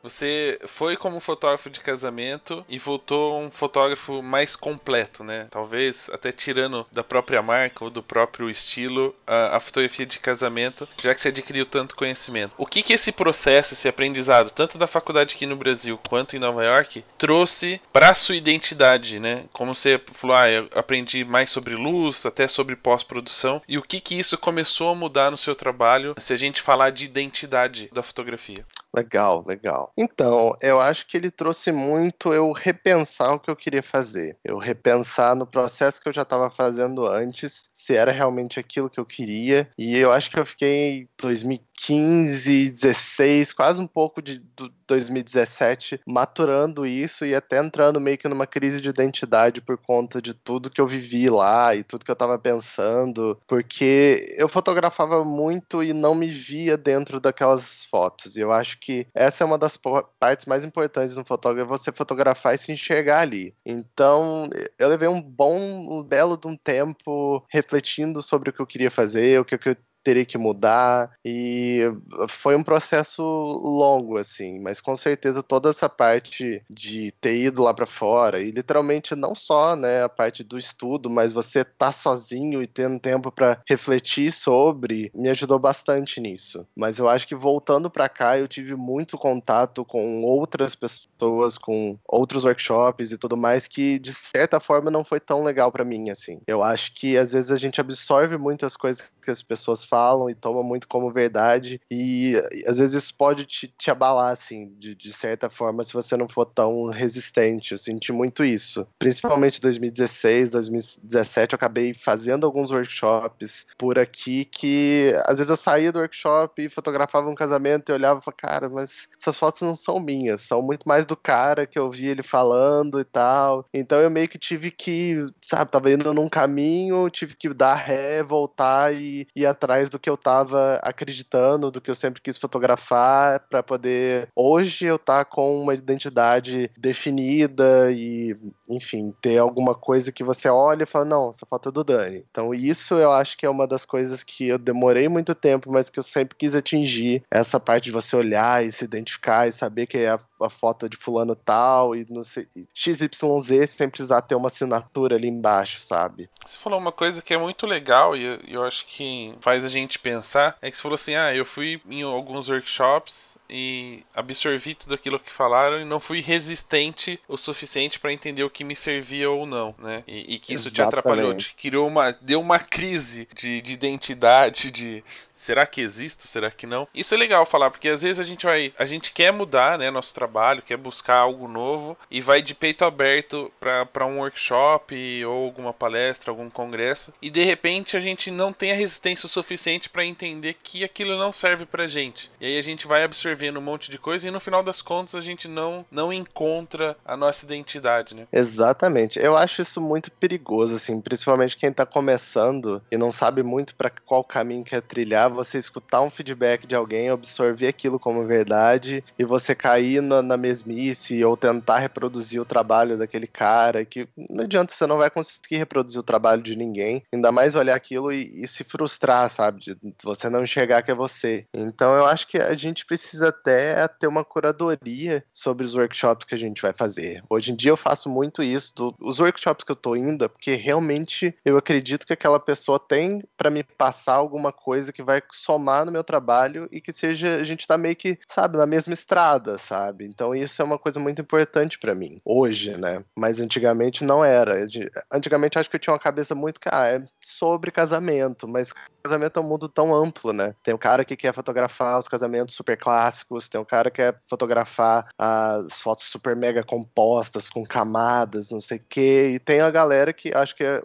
Você foi como fotógrafo de casamento e voltou um fotógrafo mais completo, né? Talvez até tirando da própria marca ou do próprio estilo a, a fotografia de casamento, já que você adquiriu tanto conhecimento. O que que esse processo, esse aprendizado, tanto da faculdade aqui no Brasil quanto em Nova York, trouxe para sua identidade, né? Como você falou, ah, eu aprendi mais sobre luz, até sobre pós-produção, e o que que isso começou a mudar no seu trabalho, se a gente falar de identidade da fotografia? Legal, legal. Então, eu acho que ele trouxe muito eu repensar o que eu queria fazer. Eu repensar no processo que eu já estava fazendo antes, se era realmente aquilo que eu queria. E eu acho que eu fiquei 2015, 16, quase um pouco de do 2017, maturando isso e até entrando meio que numa crise de identidade por conta de tudo que eu vivi lá e tudo que eu estava pensando, porque eu fotografava muito e não me via dentro daquelas fotos. E eu acho que essa é uma das partes mais importantes no fotógrafo, é você fotografar e se enxergar ali. Então, eu levei um bom, um belo de um tempo refletindo sobre o que eu queria fazer, o que eu teria que mudar e foi um processo longo assim, mas com certeza toda essa parte de ter ido lá para fora e literalmente não só, né, a parte do estudo, mas você tá sozinho e tendo tempo para refletir sobre, me ajudou bastante nisso. Mas eu acho que voltando para cá eu tive muito contato com outras pessoas, com outros workshops e tudo mais que de certa forma não foi tão legal para mim assim. Eu acho que às vezes a gente absorve muitas coisas que as pessoas falam e toma muito como verdade. E às vezes isso pode te, te abalar assim de, de certa forma se você não for tão resistente. Eu senti muito isso. Principalmente 2016 2017 eu acabei fazendo alguns workshops por aqui que às vezes eu saía do workshop e fotografava um casamento e olhava e falava cara mas essas fotos não são minhas são muito mais do cara que eu vi ele falando e tal. Então eu meio que tive que sabe tava indo num caminho tive que dar ré voltar e ir atrás do que eu tava acreditando, do que eu sempre quis fotografar, para poder hoje eu estar tá com uma identidade definida e, enfim, ter alguma coisa que você olha e fala, não, essa foto é do Dani. Então isso eu acho que é uma das coisas que eu demorei muito tempo, mas que eu sempre quis atingir, essa parte de você olhar e se identificar e saber que é a, a foto de fulano tal e não sei, XYZ sem precisar ter uma assinatura ali embaixo, sabe? Você falou uma coisa que é muito legal e eu, eu acho que faz a gente pensar, é que você falou assim, ah, eu fui em alguns workshops e absorvi tudo aquilo que falaram e não fui resistente o suficiente para entender o que me servia ou não, né? E, e que isso te atrapalhou, te criou uma, deu uma crise de, de identidade, de será que existo, será que não? Isso é legal falar porque às vezes a gente vai, a gente quer mudar, né, nosso trabalho, quer buscar algo novo e vai de peito aberto para um workshop ou alguma palestra, algum congresso e de repente a gente não tem a resistência o suficiente para entender que aquilo não serve pra gente. E aí a gente vai absorvendo um monte de coisa e no final das contas a gente não não encontra a nossa identidade, né? Exatamente. Eu acho isso muito perigoso assim, principalmente quem tá começando e não sabe muito para qual caminho quer trilhar, você escutar um feedback de alguém, absorver aquilo como verdade e você cair na, na mesmice ou tentar reproduzir o trabalho daquele cara que não adianta, você não vai conseguir reproduzir o trabalho de ninguém, ainda mais olhar aquilo e, e se frustrar, sabe? De você não enxergar que é você. Então eu acho que a gente precisa até ter uma curadoria sobre os workshops que a gente vai fazer. Hoje em dia eu faço muito isso. Do, os workshops que eu tô indo é porque realmente eu acredito que aquela pessoa tem para me passar alguma coisa que vai somar no meu trabalho e que seja a gente tá meio que, sabe, na mesma estrada, sabe? Então isso é uma coisa muito importante para mim hoje, né? Mas antigamente não era. Antigamente acho que eu tinha uma cabeça muito, ah, é sobre casamento, mas casamento é um mundo tão amplo, né? Tem o cara que quer fotografar os casamentos super clássicos, tem o cara que quer fotografar as fotos super mega compostas, com camadas, não sei o quê, e tem a galera que acho que é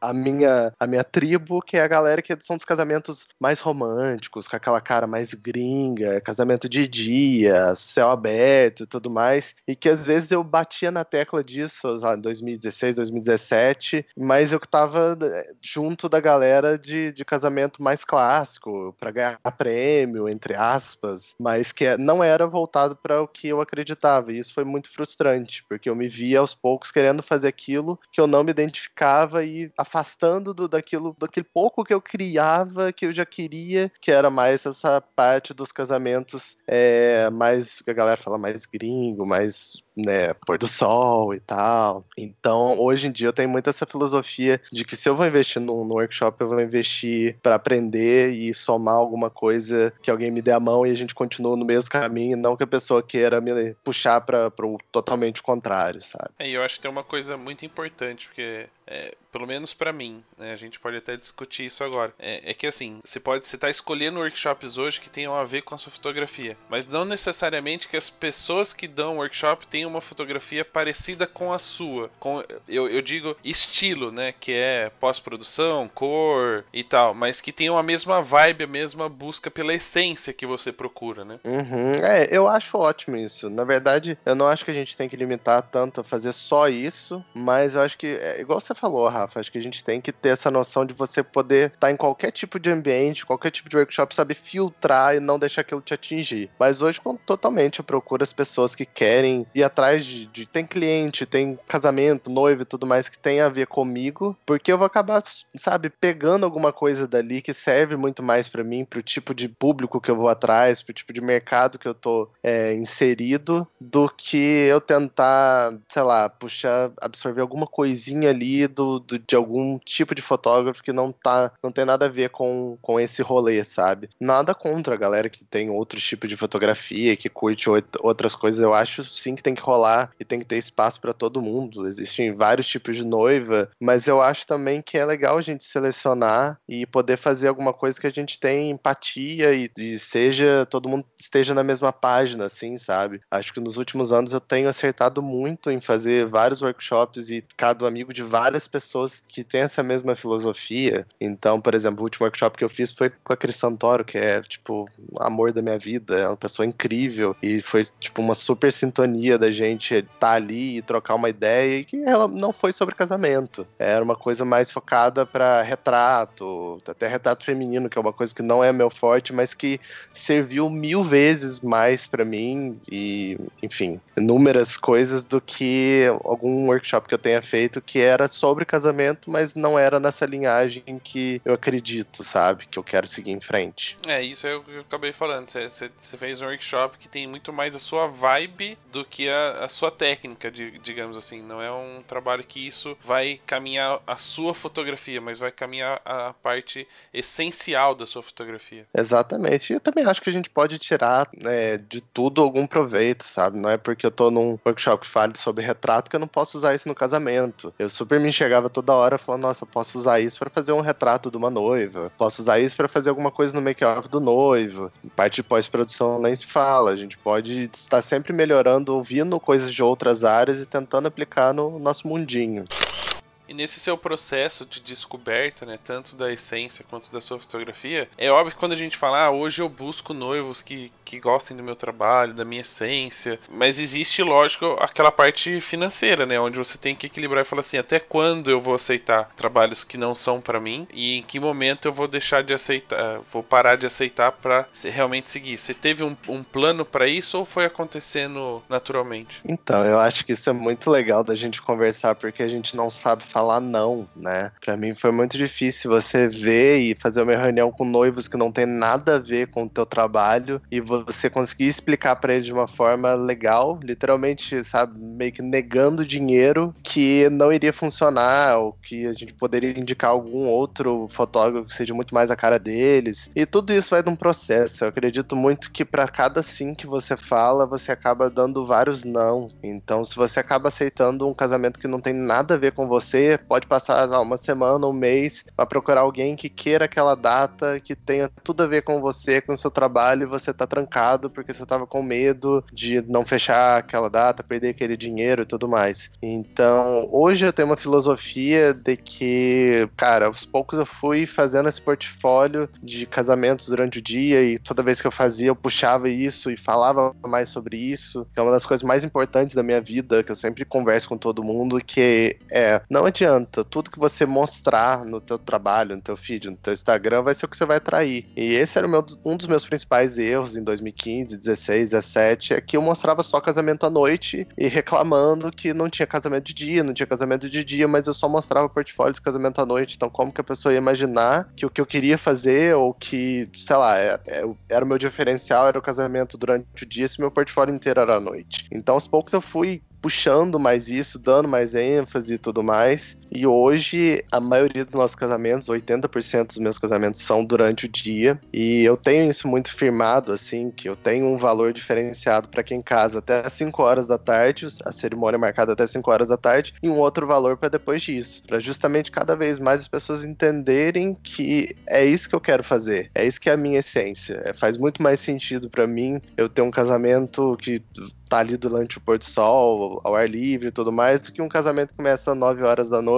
a minha, a minha tribo, que é a galera que são dos casamentos mais românticos românticos, com aquela cara mais gringa, casamento de dia, céu aberto e tudo mais, e que às vezes eu batia na tecla disso, em 2016, 2017, mas eu tava eh, junto da galera de, de casamento mais clássico, para ganhar prêmio, entre aspas, mas que é, não era voltado para o que eu acreditava, e isso foi muito frustrante, porque eu me via aos poucos querendo fazer aquilo que eu não me identificava e afastando do, daquilo, daquele pouco que eu criava, que eu já queria, que era mais essa parte dos casamentos é, mais, a galera fala, mais gringo, mais né, pôr do sol e tal. Então, hoje em dia eu tenho muito essa filosofia de que se eu vou investir num, num workshop, eu vou investir para aprender e somar alguma coisa que alguém me dê a mão e a gente continua no mesmo caminho, não que a pessoa queira me puxar para o totalmente contrário, sabe? É, e eu acho que tem uma coisa muito importante, porque é, pelo menos para mim, né, a gente pode até discutir isso agora. É, é, que assim, você pode você tá escolhendo workshops hoje que tenham a ver com a sua fotografia, mas não necessariamente que as pessoas que dão workshop tenham uma fotografia parecida com a sua. Com, eu, eu digo estilo, né, que é pós-produção, cor e tal, mas que tenham a mesma vibe, a mesma busca pela essência que você procura, né? Uhum. É, eu acho ótimo isso. Na verdade, eu não acho que a gente tem que limitar tanto a fazer só isso, mas eu acho que, é, igual você falou, Rafa, acho que a gente tem que ter essa noção de você poder estar em qualquer tipo de ambiente, qualquer tipo de workshop, saber filtrar e não deixar aquilo te atingir. Mas hoje, totalmente, eu procuro as pessoas que querem ir atrás de, de. Tem cliente, tem casamento, noivo e tudo mais que tem a ver comigo, porque eu vou acabar, sabe, pegando alguma coisa dali que serve muito mais para mim, pro tipo de público que eu vou atrás, pro tipo de mercado que eu tô é, inserido, do que eu tentar, sei lá, puxar, absorver alguma coisinha ali do, do, de algum tipo de fotógrafo que não tá não tem nada a ver com, com esse rolê, sabe? Nada contra a galera que tem outros tipos de fotografia, que curte outras coisas. Eu acho sim que tem que rolar e tem que ter espaço para todo mundo. Existem vários tipos de noiva, mas eu acho também que é legal a gente selecionar e poder fazer alguma coisa que a gente tem empatia e, e seja todo mundo esteja na mesma página, assim, sabe? Acho que nos últimos anos eu tenho acertado muito em fazer vários workshops e cada amigo de várias pessoas que têm essa mesma filosofia. Então, por exemplo, o último workshop que eu fiz foi com a Cris Santoro, que é, tipo, amor da minha vida. É uma pessoa incrível. E foi, tipo, uma super sintonia da gente estar tá ali e trocar uma ideia. E que ela não foi sobre casamento. Era uma coisa mais focada para retrato, até retrato feminino, que é uma coisa que não é meu forte, mas que serviu mil vezes mais para mim. E, enfim, inúmeras coisas do que algum workshop que eu tenha feito que era sobre casamento, mas não era nessa linhagem que eu acredito, sabe? Que eu quero seguir em frente. É, isso eu, eu acabei falando. Você fez um workshop que tem muito mais a sua vibe do que a, a sua técnica, de, digamos assim. Não é um trabalho que isso vai caminhar a sua fotografia, mas vai caminhar a parte essencial da sua fotografia. Exatamente. E eu também acho que a gente pode tirar né, de tudo algum proveito, sabe? Não é porque eu tô num workshop que fale sobre retrato que eu não posso usar isso no casamento. Eu super me enxergava toda hora falando, nossa, eu posso usar isso para fazer um retrato de uma noiva, posso usar isso para fazer alguma coisa no make-off do noivo. Parte de pós-produção nem se fala, a gente pode estar sempre melhorando, ouvindo coisas de outras áreas e tentando aplicar no nosso mundinho. E nesse seu processo de descoberta, né, tanto da essência quanto da sua fotografia, é óbvio que quando a gente fala, ah, hoje eu busco noivos que, que gostem do meu trabalho, da minha essência, mas existe, lógico, aquela parte financeira, né, onde você tem que equilibrar e falar assim, até quando eu vou aceitar trabalhos que não são para mim e em que momento eu vou deixar de aceitar, vou parar de aceitar para realmente seguir. Você teve um, um plano para isso ou foi acontecendo naturalmente? Então, eu acho que isso é muito legal da gente conversar porque a gente não sabe falar não, né? Para mim foi muito difícil você ver e fazer uma reunião com noivos que não tem nada a ver com o teu trabalho e você conseguir explicar para eles de uma forma legal, literalmente, sabe, meio que negando dinheiro que não iria funcionar ou que a gente poderia indicar algum outro fotógrafo que seja muito mais a cara deles. E tudo isso vai de um processo. Eu acredito muito que para cada sim que você fala, você acaba dando vários não. Então, se você acaba aceitando um casamento que não tem nada a ver com você, pode passar uma semana, um mês, para procurar alguém que queira aquela data, que tenha tudo a ver com você, com o seu trabalho, e você tá trancado porque você tava com medo de não fechar aquela data, perder aquele dinheiro e tudo mais. Então, hoje eu tenho uma filosofia de que, cara, aos poucos eu fui fazendo esse portfólio de casamentos durante o dia e toda vez que eu fazia eu puxava isso e falava mais sobre isso, que é uma das coisas mais importantes da minha vida, que eu sempre converso com todo mundo, que é, não adianta, tudo que você mostrar no teu trabalho, no teu feed, no teu Instagram, vai ser o que você vai atrair. E esse era meu, um dos meus principais erros em 2015, 16, 17, é que eu mostrava só casamento à noite e reclamando que não tinha casamento de dia, não tinha casamento de dia, mas eu só mostrava portfólio de casamento à noite. Então, como que a pessoa ia imaginar que o que eu queria fazer, ou que, sei lá, é, é, era o meu diferencial, era o casamento durante o dia, se meu portfólio inteiro era à noite. Então, aos poucos eu fui puxando mais isso, dando mais ênfase e tudo mais. E hoje, a maioria dos nossos casamentos, 80% dos meus casamentos são durante o dia. E eu tenho isso muito firmado, assim, que eu tenho um valor diferenciado para quem casa até 5 horas da tarde, a cerimônia é marcada até 5 horas da tarde, e um outro valor para depois disso. Para justamente cada vez mais as pessoas entenderem que é isso que eu quero fazer, é isso que é a minha essência. É, faz muito mais sentido para mim eu ter um casamento que tá ali durante o pôr do sol, ao ar livre e tudo mais, do que um casamento que começa às 9 horas da noite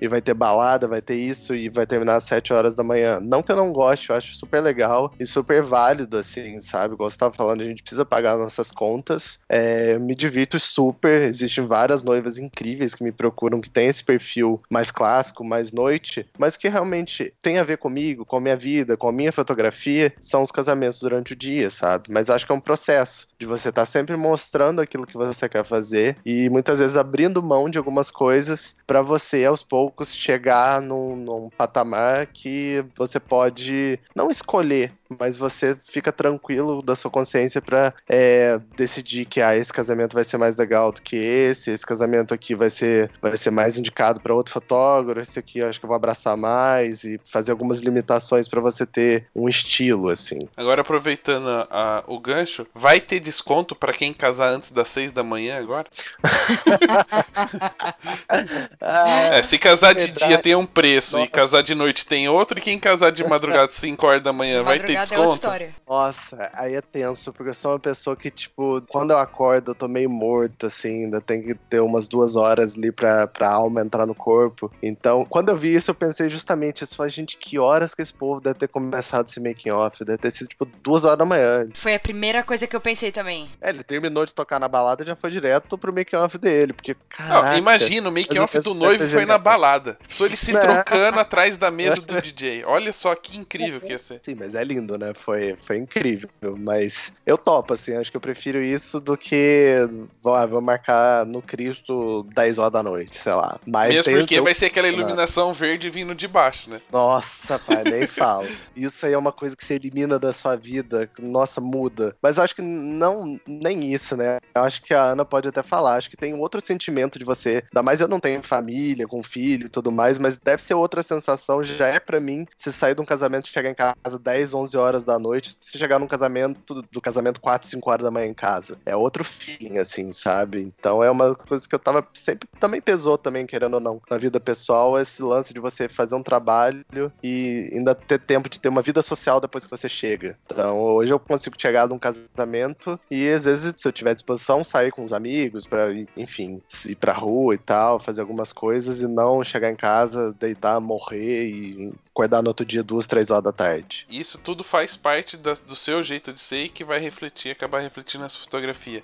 e vai ter balada, vai ter isso e vai terminar às 7 horas da manhã. Não que eu não goste, eu acho super legal e super válido, assim, sabe? Igual você tava falando, a gente precisa pagar nossas contas. É, me divirto super, existem várias noivas incríveis que me procuram que tem esse perfil mais clássico, mais noite, mas que realmente tem a ver comigo, com a minha vida, com a minha fotografia, são os casamentos durante o dia, sabe? Mas acho que é um processo de você estar tá sempre mostrando aquilo que você quer fazer e muitas vezes abrindo mão de algumas coisas para você aos poucos chegar num, num patamar que você pode não escolher, mas você fica tranquilo da sua consciência para é, decidir que ah, esse casamento vai ser mais legal do que esse, esse casamento aqui vai ser, vai ser mais indicado para outro fotógrafo, esse aqui eu acho que eu vou abraçar mais e fazer algumas limitações para você ter um estilo assim. Agora aproveitando a, a, o gancho, vai ter desconto para quem casar antes das seis da manhã agora? é, se casar de dia tem um preço Nossa. e casar de noite tem outro, e quem casar de madrugada 5 horas da manhã vai ter É Nossa, aí é tenso, porque eu sou uma pessoa que, tipo, quando eu acordo eu tô meio morto, assim, ainda tem que ter umas duas horas ali pra, pra alma entrar no corpo. Então, quando eu vi isso, eu pensei justamente isso. Falei, gente, que horas que esse povo deve ter começado esse making off? Deve ter sido, tipo, duas horas da manhã. Foi a primeira coisa que eu pensei também. É, ele terminou de tocar na balada e já foi direto pro making off dele, porque, caraca... imagina, o making off do noivo foi na balada. Só ele se é. trocando atrás da mesa do DJ. Olha só que incrível que ia ser. Sim, mas é lindo, né? Foi, foi incrível. Mas eu topo, assim, acho que eu prefiro isso do que ah, vou marcar no Cristo 10 horas da noite, sei lá. Mas Mesmo porque vai ser aquela iluminação verde vindo de baixo, né? Nossa, pai, nem falo. Isso aí é uma coisa que você elimina da sua vida, nossa, muda. Mas eu acho que não, nem isso, né? Eu acho que a Ana pode até falar, acho que tem outro sentimento de você, ainda mais eu não tenho família, com filho e tudo mais, mas deve ser outra sensação, já é para mim, você sair de um casamento e chegar em casa 10, 11 horas da noite, se chegar num casamento, do casamento 4, 5 horas da manhã em casa. É outro feeling, assim, sabe? Então é uma coisa que eu tava sempre, também pesou também, querendo ou não, na vida pessoal, esse lance de você fazer um trabalho e ainda ter tempo de ter uma vida social depois que você chega. Então hoje eu consigo chegar num casamento e às vezes, se eu tiver disposição, sair com os amigos para, enfim, ir pra rua e tal, fazer algumas coisas e não chegar em casa, deitar, morrer e acordar no outro dia duas, três horas da tarde. Isso tudo faz parte da, do seu jeito de ser e que vai refletir, acabar refletindo na sua fotografia.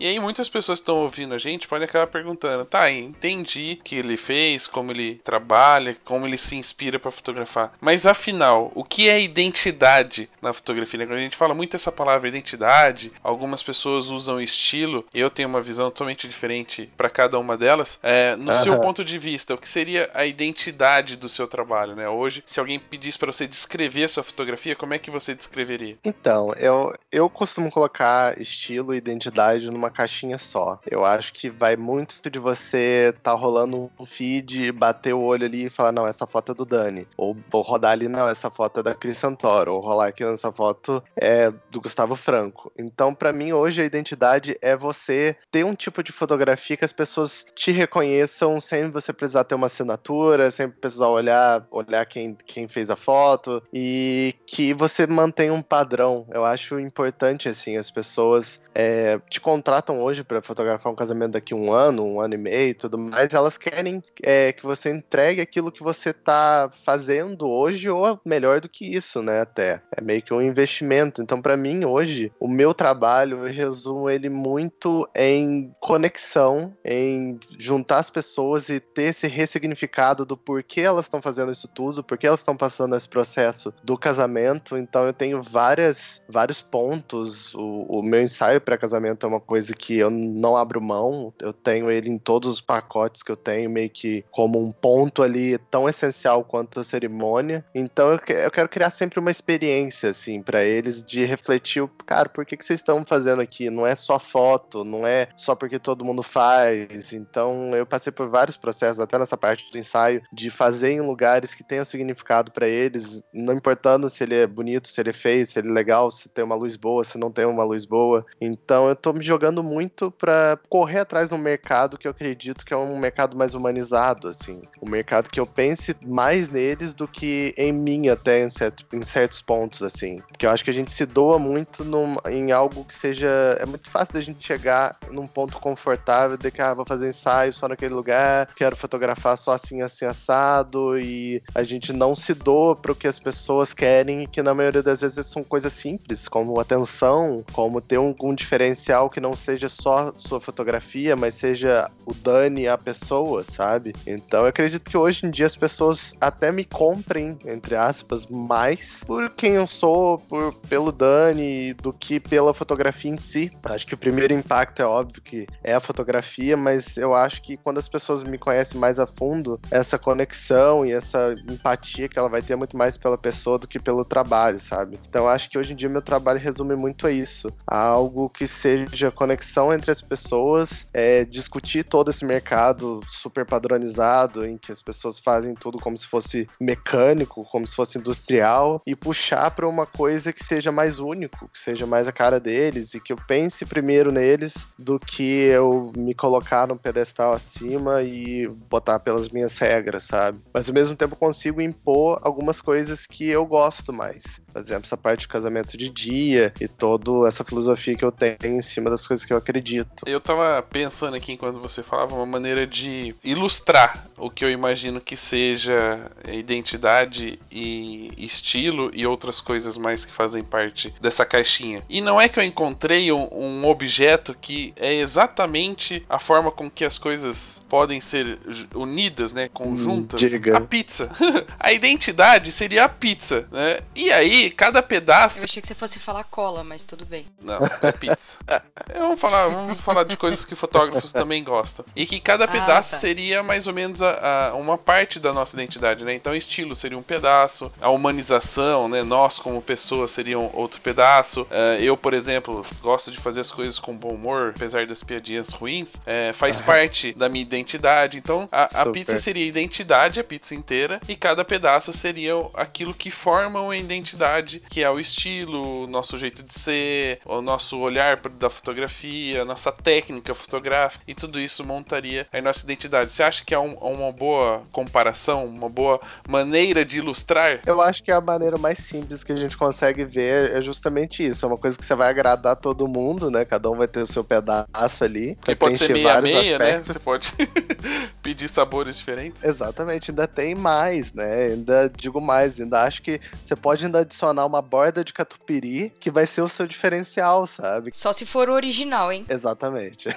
E aí muitas pessoas que estão ouvindo a gente podem acabar perguntando, tá, entendi o que ele fez, como ele trabalha, como ele se inspira para fotografar. Mas afinal, o que é identidade na fotografia? Quando a gente fala muito essa palavra identidade, algumas pessoas usam estilo, eu tenho uma visão totalmente diferente para cada uma delas. É, no uhum. seu ponto de vista, o que seria a identidade do seu trabalho, né? Hoje, se alguém pedisse para você descrever a sua fotografia, como é que você descreveria? Então, eu, eu costumo colocar estilo e identidade numa caixinha só. Eu acho que vai muito de você tá rolando um feed, bater o olho ali e falar, não, essa foto é do Dani. Ou, ou rodar ali, não, essa foto é da Cris Santoro. Ou rolar aqui nessa foto é do Gustavo Franco. Então, para mim, hoje a identidade é você ter um tipo de fotografia que as pessoas te reconheçam sem você precisar ter uma assinatura, sem precisar olhar, olhar quem, quem fez a foto e que você mantenha um padrão. Eu acho importante, assim, as pessoas é, te contratam hoje para fotografar um casamento daqui um ano, um ano e meio, tudo mais. Elas querem é, que você entregue aquilo que você tá fazendo hoje ou melhor do que isso, né? Até é meio que um investimento. Então, para mim hoje, o meu trabalho eu resumo ele muito em conexão, em juntar as pessoas e ter esse ressignificado do porquê elas estão fazendo isso tudo, porquê elas estão passando esse processo do casamento. Então, eu tenho várias, vários pontos. O, o meu ensaio para casamento é uma coisa que eu não abro mão. Eu tenho ele em todos os pacotes que eu tenho, meio que como um ponto ali tão essencial quanto a cerimônia. Então, eu, eu quero criar sempre uma experiência, assim, para eles de refletir, cara, por que, que vocês estão fazendo aqui? Não é só foto, não é só porque todo mundo faz. Então, eu passei por vários processos, até nessa parte do ensaio, de fazer em lugares que tenham significado para eles, não importando se ele é bonito, se ele é feio, se ele é legal, se tem uma luz boa, se não tem uma luz boa. Então, eu tô me jogando muito para correr atrás um mercado que eu acredito que é um mercado mais humanizado, assim. Um mercado que eu pense mais neles do que em mim, até em, certo, em certos pontos, assim. Porque eu acho que a gente se doa muito num, em algo que seja. É muito fácil da gente chegar num ponto confortável de que, ah, vou fazer ensaio só naquele lugar, quero fotografar só assim, assim, assado, e a gente não se doa para o que as pessoas querem, que na maioria das vezes são coisas simples, como atenção, como ter um diferencial que não seja só sua fotografia, mas seja o Dani, a pessoa, sabe? Então eu acredito que hoje em dia as pessoas até me comprem, entre aspas, mais por quem eu sou, por, pelo Dani, do que pela fotografia em si. Acho que o primeiro impacto é óbvio que é a fotografia, mas eu acho que quando as pessoas me conhecem mais a fundo, essa conexão e essa empatia que ela vai ter muito mais pela pessoa do que pelo trabalho, sabe? Então acho que hoje em dia meu trabalho resume muito a isso. A algo que seja conexão entre as pessoas, é, discutir todo esse mercado super padronizado, em que as pessoas fazem tudo como se fosse mecânico, como se fosse industrial, e puxar para uma coisa que seja mais único, que seja mais a cara deles, e que eu pense primeiro neles do que eu me colocar num pedestal acima e botar pelas minhas regras, sabe? Mas ao mesmo tempo consigo impor algumas coisas que eu gosto mais. Por exemplo, essa parte de casamento de dia e toda essa filosofia que eu tenho em cima das coisas que eu acredito. Eu tava pensando aqui enquanto você falava uma maneira de ilustrar o que eu imagino que seja identidade e estilo e outras coisas mais que fazem parte dessa caixinha. E não é que eu encontrei um, um objeto que é exatamente a forma com que as coisas podem ser unidas, né, conjuntas. Diga. A pizza. a identidade seria a pizza, né? E aí, cada pedaço Eu achei que você fosse falar cola, mas tudo bem. não, é pizza. Eu vou falar, vamos falar de coisas que fotógrafos também gostam. E que cada Ah, pedaço tá. seria mais ou menos a, a- uma parte da nossa identidade, né? Então, estilo seria um pedaço, a humanização, né? Nós como pessoas seriam outro pedaço. Eh, eu, por exemplo, gosto de fazer as coisas com bom humor, apesar das piadinhas ruins. eh, faz parte da minha identidade. Então, a, a pizza seria a identidade, a pizza inteira, e cada pedaço seria aquilo que formam a identidade, que é o estilo, o nosso jeito de ser, o nosso olhar da fotografia, a nossa técnica fotográfica, e tudo isso montaria a nossa identidade. Você acha que é um- uma boa comparação, uma boa maneira de ilustrar? Eu acho que a maneira mais simples que a gente consegue ver é justamente isso. É uma coisa que você vai agradar todo mundo, né? Cada um vai ter o seu pedaço ali. Que pode ser meia vários meia, né? aspectos. Você pode pedir sabores diferentes. Exatamente, ainda tem mais, né? Ainda digo mais, ainda acho que você pode ainda adicionar uma borda de catupiry que vai ser o seu diferencial, sabe? Só se for o original, hein? Exatamente.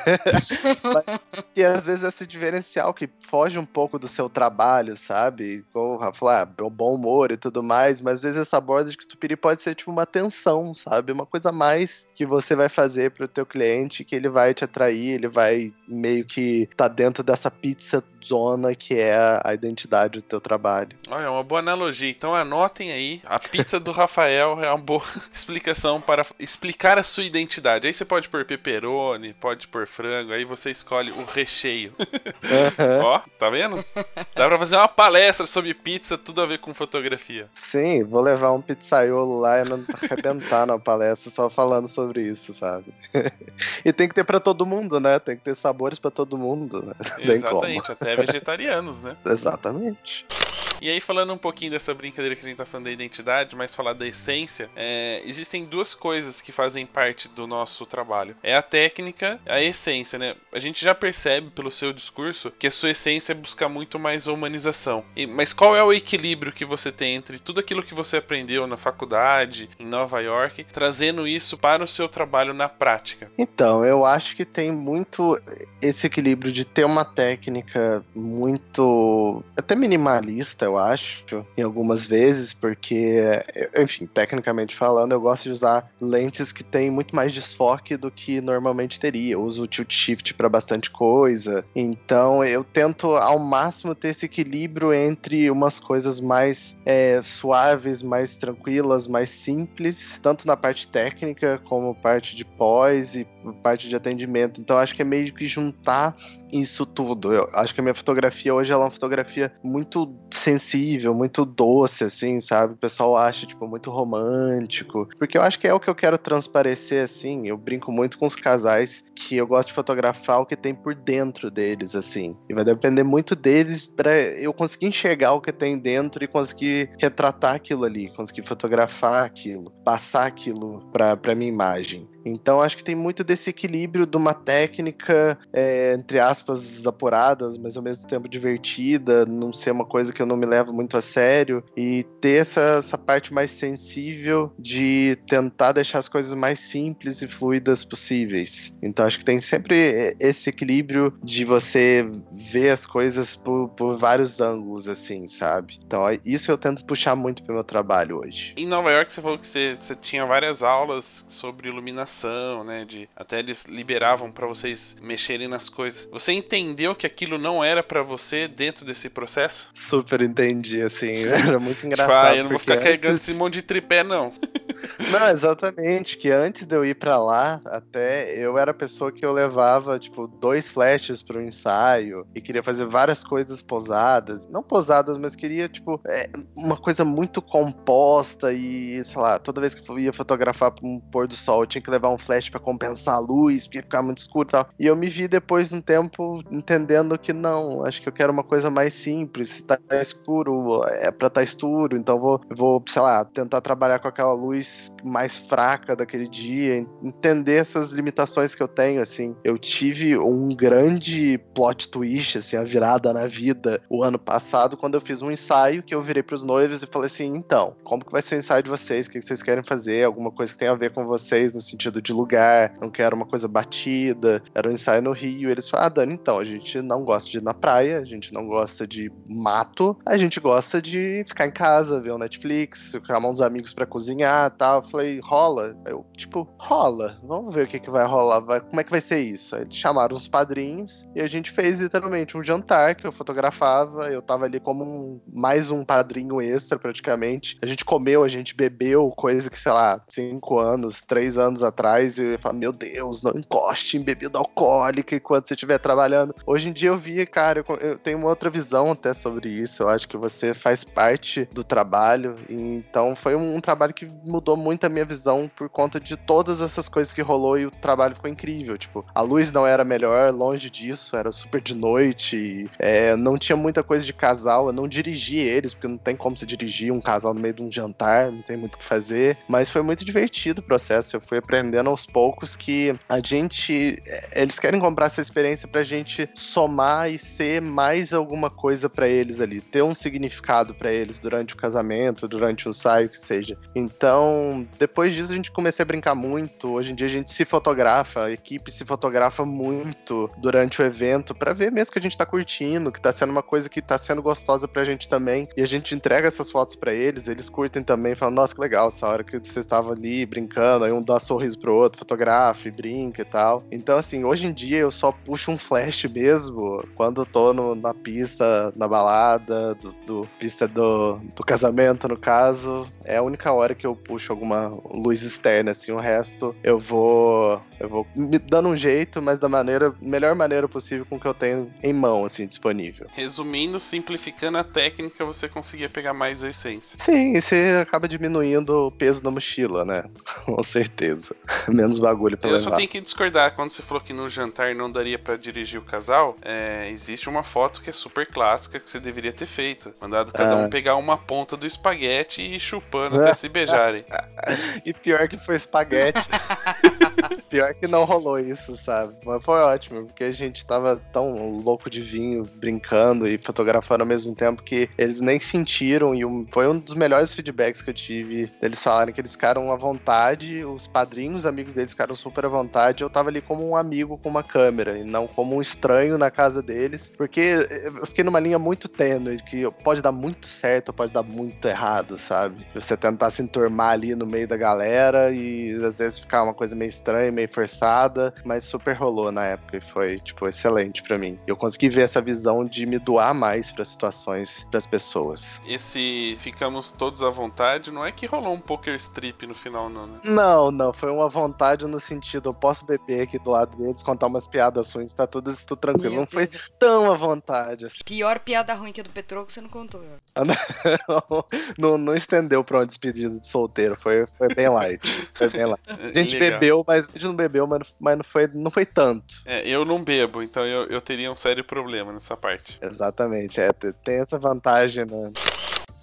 Mas que às vezes esse diferencial que foge um pouco do seu trabalho, sabe? Como o Rafa ah, bom humor e tudo mais, mas às vezes essa borda de catupiry pode ser tipo uma tensão, sabe? Uma coisa a mais que você vai fazer pro teu cliente que ele vai te atrair, ele vai meio que tá dentro dessa pizza zona que é a identidade do teu trabalho. Olha, uma boa analogia. Então anotem aí, a pizza do Rafael é uma boa explicação para explicar a sua identidade. Aí você pode pôr pepperoni, pode pôr frango, aí você escolhe o recheio. Uhum. Ó, tá vendo? Dá pra fazer uma palestra sobre pizza, tudo a ver com fotografia. Sim, vou levar um pizzaiolo lá e não arrebentar na palestra só falando sobre isso, sabe? e tem que ter para todo mundo, né? Tem que ter sabores para todo mundo. Né? Exatamente, até vegetarianos, né? Exatamente. E aí, falando um pouquinho dessa brincadeira que a gente tá falando da identidade, mas falar da essência, é, existem duas coisas que fazem parte do nosso trabalho. É a técnica, a essência, né? A gente já percebe pelo seu discurso que a sua essência é buscar muito mais humanização. E, mas qual é o equilíbrio que você tem entre tudo aquilo que você aprendeu na faculdade, em Nova York, trazendo isso para o seu trabalho na prática? Então, eu acho que tem muito esse equilíbrio de ter uma técnica muito até minimalista, eu acho, em algumas vezes, porque, enfim, tecnicamente falando, eu gosto de usar lentes que têm muito mais desfoque do que normalmente teria. Eu uso o tilt shift para bastante coisa, então eu tento ao máximo ter esse equilíbrio entre umas coisas mais é, suaves, mais tranquilas, mais simples, tanto na parte técnica como parte de pós e parte de atendimento. Então acho que é meio que juntar isso tudo. Eu acho que a minha fotografia hoje é uma fotografia muito sensível, muito doce, assim, sabe? O pessoal acha, tipo, muito romântico. Porque eu acho que é o que eu quero transparecer, assim. Eu brinco muito com os casais que eu gosto de fotografar o que tem por dentro deles, assim. E vai depender muito deles para eu conseguir enxergar o que tem dentro e conseguir retratar aquilo ali, conseguir fotografar aquilo, passar aquilo pra, pra minha imagem. Então acho que tem muito desse equilíbrio de uma técnica, é, entre aspas, apuradas, mas ao mesmo tempo divertida, não ser uma coisa que eu não me levo muito a sério, e ter essa, essa parte mais sensível de tentar deixar as coisas mais simples e fluidas possíveis. Então acho que tem sempre esse equilíbrio de você ver as coisas por, por vários ângulos, assim, sabe? Então isso eu tento puxar muito pro meu trabalho hoje. Em Nova York você falou que você, você tinha várias aulas sobre iluminação né? De até eles liberavam para vocês mexerem nas coisas. Você entendeu que aquilo não era para você dentro desse processo? Super entendi, assim. Era muito engraçado. Tipo, ah, eu não vou ficar antes... carregando esse monte de tripé, não. Não, exatamente. Que antes de eu ir para lá, até eu era a pessoa que eu levava, tipo, dois flashes pro ensaio e queria fazer várias coisas posadas. Não posadas, mas queria, tipo, é, uma coisa muito composta e, sei lá, toda vez que eu ia fotografar um pôr do sol, eu tinha que levar um flash para compensar a luz, porque ia ficar muito escuro e tal. E eu me vi depois de um tempo entendendo que não, acho que eu quero uma coisa mais simples. Se tá escuro, é pra tá escuro, então vou, vou, sei lá, tentar trabalhar com aquela luz mais fraca daquele dia, entender essas limitações que eu tenho, assim. Eu tive um grande plot twist, assim, a virada na vida o ano passado, quando eu fiz um ensaio que eu virei pros noivos e falei assim, então, como que vai ser o ensaio de vocês? O que vocês querem fazer? Alguma coisa que tenha a ver com vocês no sentido de lugar? Não quero uma coisa batida. Era um ensaio no Rio. Eles falaram, ah, Dani, então, a gente não gosta de ir na praia, a gente não gosta de mato, a gente gosta de ficar em casa, ver o um Netflix, chamar uns amigos para cozinhar tal. Eu falei, rola? Eu, tipo, rola. Vamos ver o que, que vai rolar. Vai, como é que vai ser isso? Aí chamaram os padrinhos e a gente fez literalmente um jantar que eu fotografava. Eu tava ali como um, mais um padrinho extra, praticamente. A gente comeu, a gente bebeu, coisa que, sei lá, cinco anos, três anos atrás. E eu ia falar, meu Deus, não encoste em bebida alcoólica enquanto você estiver trabalhando. Hoje em dia eu vi, cara, eu, eu tenho uma outra visão até sobre isso. Eu acho que você faz parte do trabalho. Então foi um, um trabalho que mudou muito muito a minha visão por conta de todas essas coisas que rolou e o trabalho ficou incrível. Tipo, a luz não era melhor, longe disso, era super de noite, é, não tinha muita coisa de casal, eu não dirigi eles, porque não tem como se dirigir um casal no meio de um jantar, não tem muito o que fazer, mas foi muito divertido o processo, eu fui aprendendo aos poucos que a gente, é, eles querem comprar essa experiência pra gente somar e ser mais alguma coisa para eles ali, ter um significado para eles durante o casamento, durante o ensaio, que seja. Então, Então, depois disso a gente comecei a brincar muito. Hoje em dia a gente se fotografa, a equipe se fotografa muito durante o evento para ver mesmo que a gente tá curtindo, que tá sendo uma coisa que tá sendo gostosa pra gente também. E a gente entrega essas fotos para eles, eles curtem também, falam: "Nossa, que legal, essa hora que vocês estavam ali brincando, aí um dá sorriso pro outro, fotografa e brinca e tal". Então, assim, hoje em dia eu só puxo um flash mesmo quando eu tô no, na pista, na balada, do, do pista do, do casamento, no caso. É a única hora que eu puxo alguma luz externa, assim, o resto eu vou. Eu vou me dando um jeito, mas da maneira, melhor maneira possível com o que eu tenho em mão, assim, disponível. Resumindo, simplificando a técnica, você conseguia pegar mais a essência. Sim, e você acaba diminuindo o peso da mochila, né? com certeza. Menos bagulho pra Eu levar. só tenho que discordar quando você falou que no jantar não daria pra dirigir o casal. É, existe uma foto que é super clássica que você deveria ter feito. Mandado cada Ah. um pegar uma ponta do espaguete e chupando até se beijarem. E pior que foi espaguete. pior que não rolou isso, sabe? Mas foi ótimo, porque a gente tava tão louco de vinho, brincando e fotografando ao mesmo tempo que eles nem sentiram. E um- foi um dos melhores feedbacks que eu tive. Eles falaram que eles ficaram à vontade, os padrinhos, os amigos deles ficaram super à vontade. Eu tava ali como um amigo com uma câmera e não como um estranho na casa deles, porque eu fiquei numa linha muito tênue, que pode dar muito certo ou pode dar muito errado, sabe? Você tentar se enturmar ali no meio da galera e às vezes ficar uma coisa meio estranha, meio forçada, mas super rolou na época e foi, tipo, excelente pra mim. Eu consegui ver essa visão de me doar mais para situações, das pessoas. Esse ficamos todos à vontade, não é que rolou um poker strip no final, não, né? Não, não, foi uma vontade no sentido, eu posso beber aqui do lado deles, contar umas piadas ruins, tá tudo, tudo tranquilo. Meu Não foi tão à vontade, assim. Pior piada ruim que a do Petroco você não contou. não, não estendeu pra uma despedida de solteiro, foi, foi bem light. Foi bem light. A gente Legal. bebeu, mas a gente não bebeu, mas, não- mas não, foi, não foi tanto. É, eu não bebo, então eu, eu teria um sério problema nessa parte. Exatamente, é, te- tem essa vantagem, né?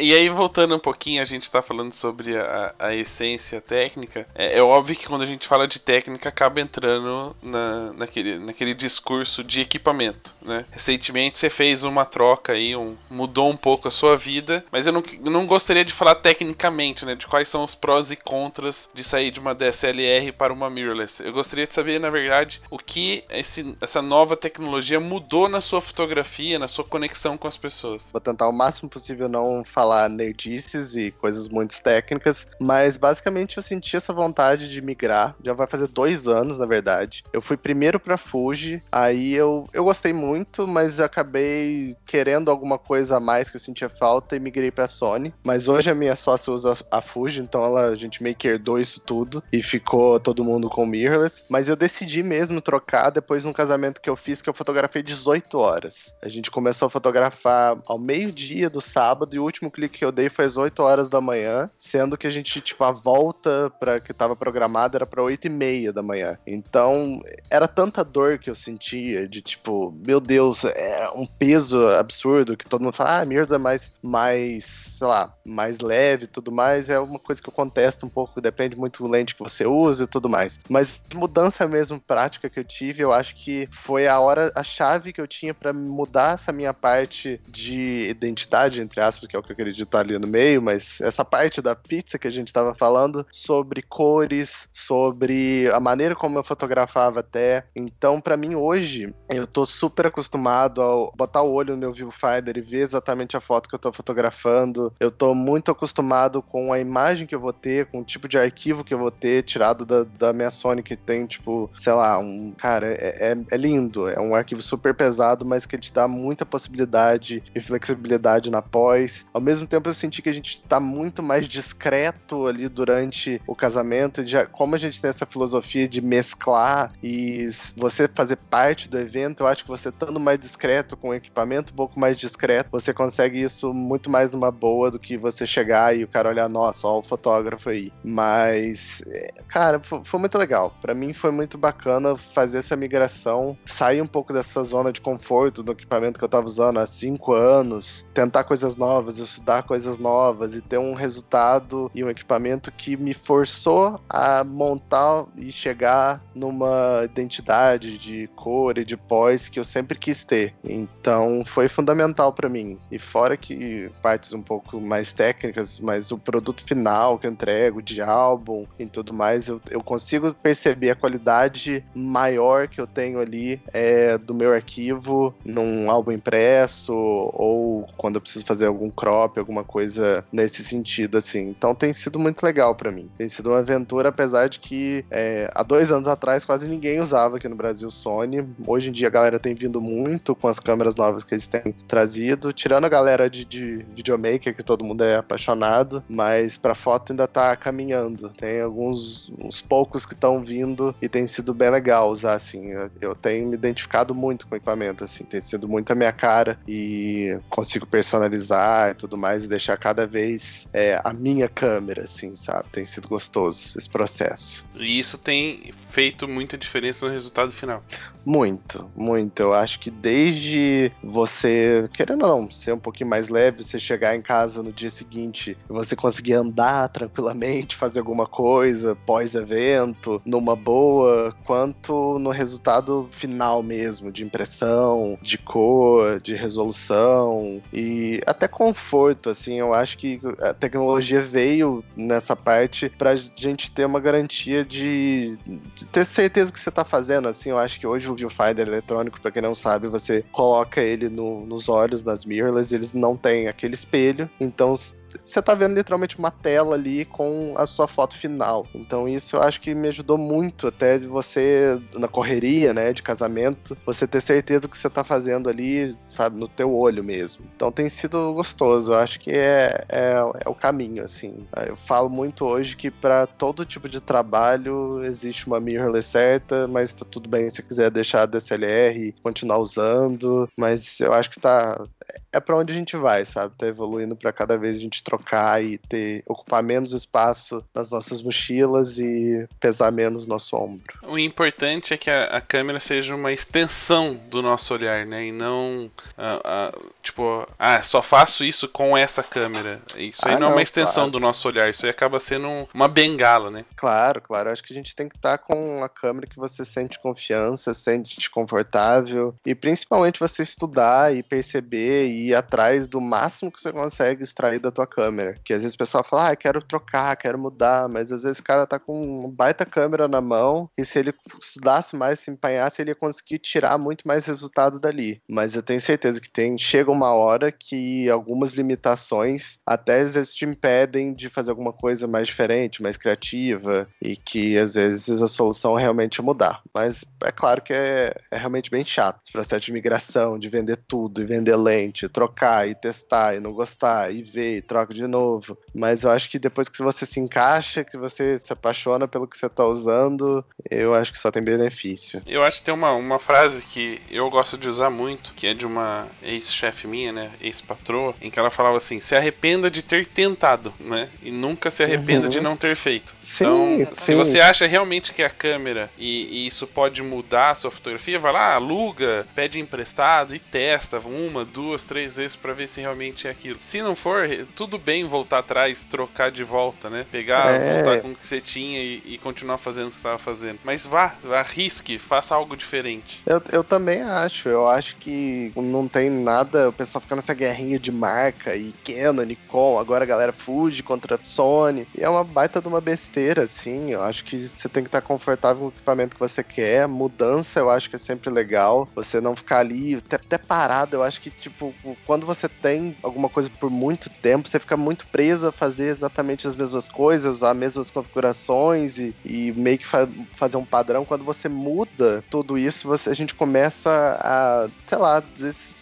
E aí, voltando um pouquinho, a gente tá falando sobre a, a essência técnica. É, é óbvio que quando a gente fala de técnica, acaba entrando na, naquele, naquele discurso de equipamento, né? Recentemente você fez uma troca aí, um, mudou um pouco a sua vida, mas eu não, não gostaria de falar tecnicamente, né? De quais são os prós e contras de sair de uma DSLR para uma mirrorless. Eu gostaria de saber, na verdade, o que esse, essa nova tecnologia mudou na sua fotografia, na sua conexão com as pessoas. Vou tentar o máximo possível não falar nerdices e coisas muito técnicas, mas basicamente eu senti essa vontade de migrar. Já vai fazer dois anos, na verdade. Eu fui primeiro pra Fuji, aí eu, eu gostei muito, mas acabei querendo alguma coisa a mais que eu sentia falta e migrei pra Sony. Mas hoje a minha sócia usa a Fuji, então ela, a gente meio que herdou isso tudo e ficou todo mundo com mirrorless. Mas eu decidi mesmo trocar depois de um casamento que eu fiz, que eu fotografei 18 horas. A gente começou a fotografar ao meio-dia do sábado e o último clique que eu dei foi às 8 horas da manhã, sendo que a gente, tipo, a volta para que tava programada era pra 8 e meia da manhã. Então, era tanta dor que eu sentia de, tipo, meu Deus, é um peso absurdo que todo mundo fala, ah, Mirrors é mais, mais, sei lá, mais leve e tudo mais. É uma coisa que eu contesto um pouco, depende muito do lente que você usa e tudo mais. Mas mudança mesmo prática que eu tive, eu acho que foi a hora, a chave que eu tinha para mudar essa minha parte de identidade, entre aspas, que é o que eu acredito tá ali no meio, mas essa parte da pizza que a gente tava falando sobre cores, sobre a maneira como eu fotografava até. Então, para mim hoje, eu tô super acostumado a botar o olho no meu viewfinder e ver exatamente a foto que eu tô fotografando. Eu tô muito acostumado com a imagem que eu vou ter, com o tipo de arquivo que eu vou ter tirado da, da minha Sony que tem, tipo, sei lá, um. Cara, é, é, é lindo. É um arquivo super pesado, mas que te dá muita possibilidade e flexibilidade na pós. Ao mesmo tempo, eu senti que a gente tá muito mais discreto ali durante o casamento. Já, como a gente tem essa filosofia de mesclar e você fazer parte do evento, eu acho que você estando mais discreto, com o equipamento um pouco mais discreto, você consegue isso muito mais numa boa do que você chegar e o cara olhar, nossa, ó, o fotógrafo aí. Mas, é, cara, fo- foi muito legal. Pra mim foi muito bacana fazer essa migração, sair um pouco dessa zona de conforto do equipamento que eu tava usando há cinco anos, tentar coisas novas. Estudar coisas novas e ter um resultado e um equipamento que me forçou a montar e chegar numa identidade de cor e de pós que eu sempre quis ter. Então foi fundamental para mim. E fora que partes um pouco mais técnicas, mas o produto final que eu entrego de álbum e tudo mais, eu, eu consigo perceber a qualidade maior que eu tenho ali é, do meu arquivo num álbum impresso ou quando eu preciso fazer algum crop, alguma coisa nesse sentido, assim. Então tem sido muito legal para mim. Tem sido uma aventura, apesar de que é, há dois anos atrás quase ninguém usava aqui no Brasil Sony. Hoje em dia a galera tem vindo muito com as câmeras novas que eles têm trazido, tirando a galera de, de videomaker, que todo mundo é apaixonado, mas para foto ainda tá caminhando. Tem alguns uns poucos que estão vindo e tem sido bem legal usar, assim. Eu, eu tenho me identificado muito com o equipamento, assim, tem sido muito a minha cara e consigo personalizar e tudo mais e deixar cada vez é, a minha câmera, assim, sabe? Tem sido gostoso esse processo. E isso tem feito muita diferença no resultado final. Muito, muito. Eu acho que desde você, querendo ou não, ser um pouquinho mais leve, você chegar em casa no dia seguinte você conseguir andar tranquilamente, fazer alguma coisa pós-evento, numa boa, quanto no resultado final mesmo, de impressão, de cor, de resolução e até conforto, assim. Eu acho que a tecnologia veio nessa parte pra gente ter uma garantia de, de ter certeza do que você tá fazendo, assim. Eu acho que hoje o viewfinder eletrônico, para quem não sabe, você coloca ele no, nos olhos das mirrorless, eles não têm aquele espelho, então você tá vendo literalmente uma tela ali com a sua foto final. Então isso eu acho que me ajudou muito até de você, na correria, né, de casamento, você ter certeza do que você tá fazendo ali, sabe, no teu olho mesmo. Então tem sido gostoso, eu acho que é, é, é o caminho, assim. Eu falo muito hoje que para todo tipo de trabalho existe uma mirrorless certa, mas tá tudo bem se você quiser deixar a DSLR e continuar usando, mas eu acho que tá é para onde a gente vai, sabe? Tá evoluindo para cada vez a gente trocar e ter ocupar menos espaço nas nossas mochilas e pesar menos nosso ombro. O importante é que a, a câmera seja uma extensão do nosso olhar, né? E não uh, uh, tipo, ah, só faço isso com essa câmera. Isso aí ah, não, é uma extensão claro. do nosso olhar, isso aí acaba sendo uma bengala, né? Claro, claro. Acho que a gente tem que estar tá com a câmera que você sente confiança, sente confortável e principalmente você estudar e perceber e ir atrás do máximo que você consegue extrair da tua câmera. Que às vezes o pessoal fala, ah, quero trocar, quero mudar, mas às vezes o cara tá com uma baita câmera na mão e se ele estudasse mais, se empenhasse, ele ia conseguir tirar muito mais resultado dali. Mas eu tenho certeza que tem chega uma hora que algumas limitações até às vezes te impedem de fazer alguma coisa mais diferente, mais criativa e que às vezes a solução é realmente mudar. Mas é claro que é, é realmente bem chato esse processo de migração, de vender tudo e vender lente, trocar e testar e não gostar e ver e troca de novo. Mas eu acho que depois que você se encaixa, que você se apaixona pelo que você está usando, eu acho que só tem benefício. Eu acho que tem uma, uma frase que eu gosto de usar muito, que é de uma ex-chefe minha, né, ex-patroa, em que ela falava assim: se arrependa de ter tentado, né, e nunca se arrependa uhum. de não ter feito. Sim, então, sim. se você acha realmente que a câmera e, e, isso pode mudar a sua fotografia, vai lá, aluga, pede emprestado e testa uma, duas, três três vezes para ver se realmente é aquilo. Se não for, tudo bem voltar atrás, trocar de volta, né? Pegar, é... voltar com o que você tinha e, e continuar fazendo o que você estava fazendo. Mas vá, arrisque, faça algo diferente. Eu, eu também acho. Eu acho que não tem nada. O pessoal fica nessa guerrinha de marca e Canon, Nikon. Agora a galera fuge contra a Sony. E é uma baita de uma besteira, assim. Eu acho que você tem que estar confortável com o equipamento que você quer. Mudança eu acho que é sempre legal. Você não ficar ali até, até parado. Eu acho que, tipo, quando você tem alguma coisa por muito tempo, você fica muito preso a fazer exatamente as mesmas coisas, usar as mesmas configurações e, e meio que fa fazer um padrão. Quando você muda tudo isso, você, a gente começa a, sei lá,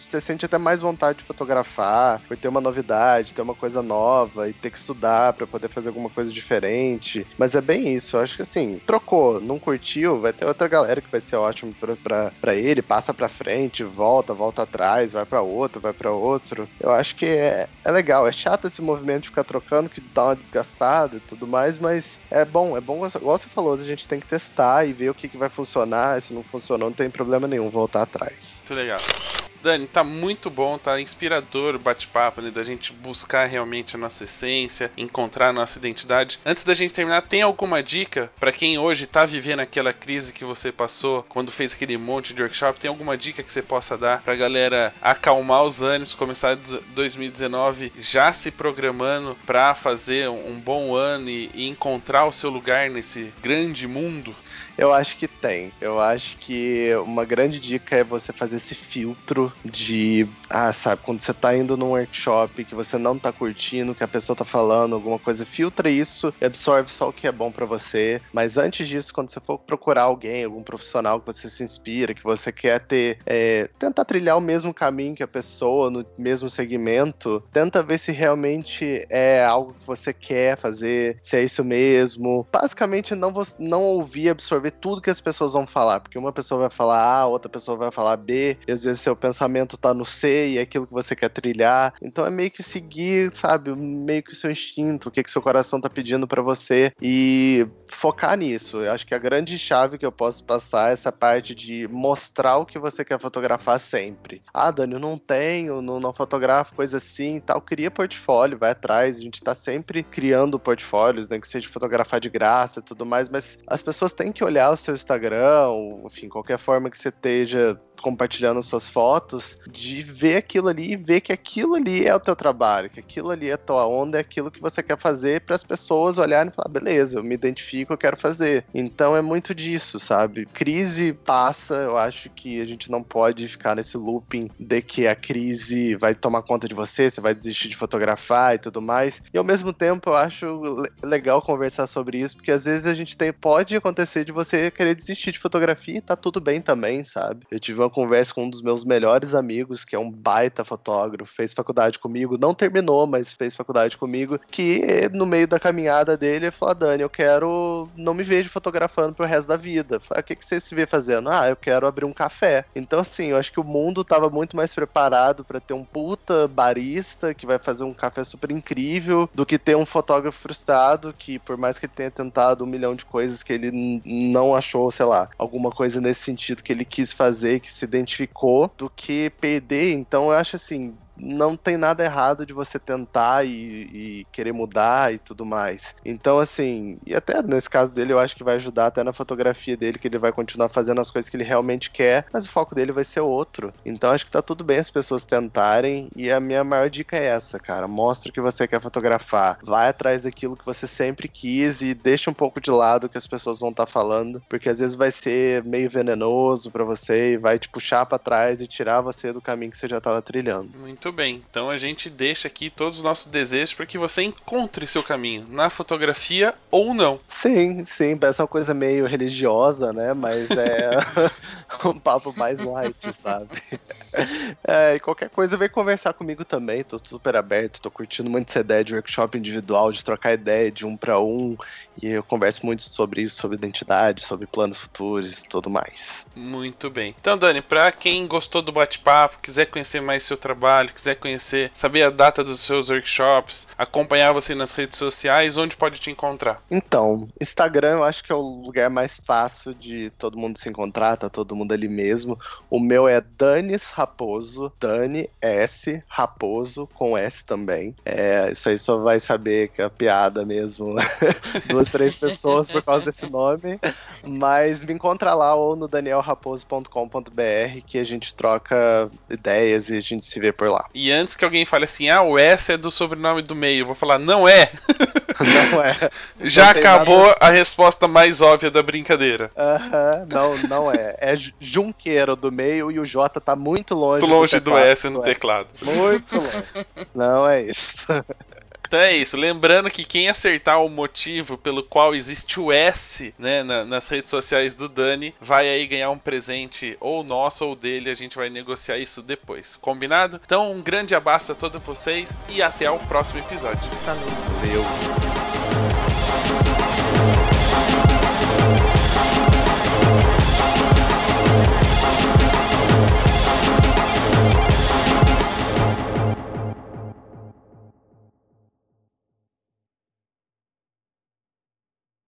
você sente até mais vontade de fotografar, por ter uma novidade, ter uma coisa nova e ter que estudar para poder fazer alguma coisa diferente. Mas é bem isso. Eu acho que assim, trocou, não curtiu, vai ter outra galera que vai ser ótimo para ele, passa para frente, volta, volta atrás, vai para outro, vai para outro. Eu acho que é, é legal. É chato esse movimento de ficar trocando, que dá uma desgastada e tudo mais, mas é bom, é bom, igual você falou, a gente tem que testar e ver o que, que vai funcionar. Se não funcionou, não tem problema nenhum voltar atrás. Muito legal. Dani, tá muito bom, tá inspirador o bate-papo, né? Da gente buscar realmente a nossa essência, encontrar a nossa identidade. Antes da gente terminar, tem alguma dica para quem hoje tá vivendo aquela crise que você passou quando fez aquele monte de workshop? Tem alguma dica que você possa dar pra galera acalmar os ânimos, começar 2019 já se programando para fazer um bom ano e, e encontrar o seu lugar nesse grande mundo? Eu acho que tem. Eu acho que uma grande dica é você fazer esse filtro de, ah, sabe, quando você tá indo num workshop que você não tá curtindo, que a pessoa tá falando alguma coisa, filtra isso e absorve só o que é bom para você. Mas antes disso, quando você for procurar alguém, algum profissional que você se inspira, que você quer ter, é, tentar trilhar o mesmo caminho que a pessoa, no mesmo segmento, tenta ver se realmente é algo que você quer fazer, se é isso mesmo. Basicamente, não, não ouvir, absorver absorver tudo que as pessoas vão falar, porque uma pessoa vai falar A, outra pessoa vai falar B, e às vezes seu pensamento tá no C e é aquilo que você quer trilhar. Então é meio que seguir, sabe, meio que o seu instinto, o que, que seu coração tá pedindo para você e focar nisso. Eu acho que a grande chave que eu posso passar é essa parte de mostrar o que você quer fotografar sempre. Ah, Dani, eu não tenho, não, não fotografo, coisa assim e tal. Cria portfólio, vai atrás. A gente tá sempre criando portfólios, né? Que seja fotografar de graça e tudo mais, mas as pessoas têm que olhar o seu Instagram, ou, enfim, qualquer forma que você esteja compartilhando suas fotos, de ver aquilo ali e ver que aquilo ali é o teu trabalho, que aquilo ali é a tua onda, é aquilo que você quer fazer para as pessoas olharem e falar, beleza, eu me identifico, eu quero fazer. Então é muito disso, sabe? Crise passa, eu acho que a gente não pode ficar nesse looping de que a crise vai tomar conta de você, você vai desistir de fotografar e tudo mais. E ao mesmo tempo eu acho legal conversar sobre isso, porque às vezes a gente tem pode acontecer de você querer desistir de fotografia tá tudo bem também, sabe? Eu tive uma conversa com um dos meus melhores amigos, que é um baita fotógrafo, fez faculdade comigo, não terminou, mas fez faculdade comigo, que no meio da caminhada dele ele falou: ah, Dani, eu quero. Não me vejo fotografando pro resto da vida. Falei, o que, que você se vê fazendo? Ah, eu quero abrir um café. Então, assim, eu acho que o mundo tava muito mais preparado para ter um puta barista que vai fazer um café super incrível do que ter um fotógrafo frustrado que, por mais que ele tenha tentado um milhão de coisas que ele não achou, sei lá, alguma coisa nesse sentido que ele quis fazer, que se identificou do que perder. Então eu acho assim, não tem nada errado de você tentar e, e, querer mudar e tudo mais. Então, assim, e até nesse caso dele, eu acho que vai ajudar até na fotografia dele, que ele vai continuar fazendo as coisas que ele realmente quer, mas o foco dele vai ser outro. Então, acho que tá tudo bem as pessoas tentarem, e a minha maior dica é essa, cara. Mostra o que você quer fotografar, vai atrás daquilo que você sempre quis e deixa um pouco de lado o que as pessoas vão estar tá falando, porque às vezes vai ser meio venenoso para você e vai te puxar para trás e tirar você do caminho que você já tava trilhando. Muito muito bem. Então a gente deixa aqui todos os nossos desejos para que você encontre seu caminho na fotografia ou não. Sim, sim. Parece uma coisa meio religiosa, né? Mas é um papo mais light, sabe? É, e qualquer coisa vem conversar comigo também. Tô super aberto, tô curtindo muito essa ideia de workshop individual, de trocar ideia de um para um. E eu converso muito sobre isso, sobre identidade, sobre planos futuros e tudo mais. Muito bem. Então, Dani, para quem gostou do bate-papo, quiser conhecer mais seu trabalho, quiser conhecer, saber a data dos seus workshops, acompanhar você nas redes sociais, onde pode te encontrar? Então, Instagram eu acho que é o lugar mais fácil de todo mundo se encontrar, tá todo mundo ali mesmo. O meu é Danis Raposo, Dani S Raposo com S também. É, isso aí só vai saber que é piada mesmo. Duas, três pessoas por causa desse nome. Mas me encontra lá ou no danielraposo.com.br que a gente troca ideias e a gente se vê por lá. E antes que alguém fale assim, ah, o S é do sobrenome do meio, eu vou falar, não é. Não é. Já não acabou nada... a resposta mais óbvia da brincadeira. Aham, não, não é. É Junqueiro do meio e o J tá muito longe. Muito longe do, do S no teclado. Muito longe. Não é isso. Então é isso. Lembrando que quem acertar o motivo pelo qual existe o S né, na, nas redes sociais do Dani vai aí ganhar um presente ou nosso ou dele. A gente vai negociar isso depois. Combinado? Então um grande abraço a todos vocês e até o próximo episódio. Valeu.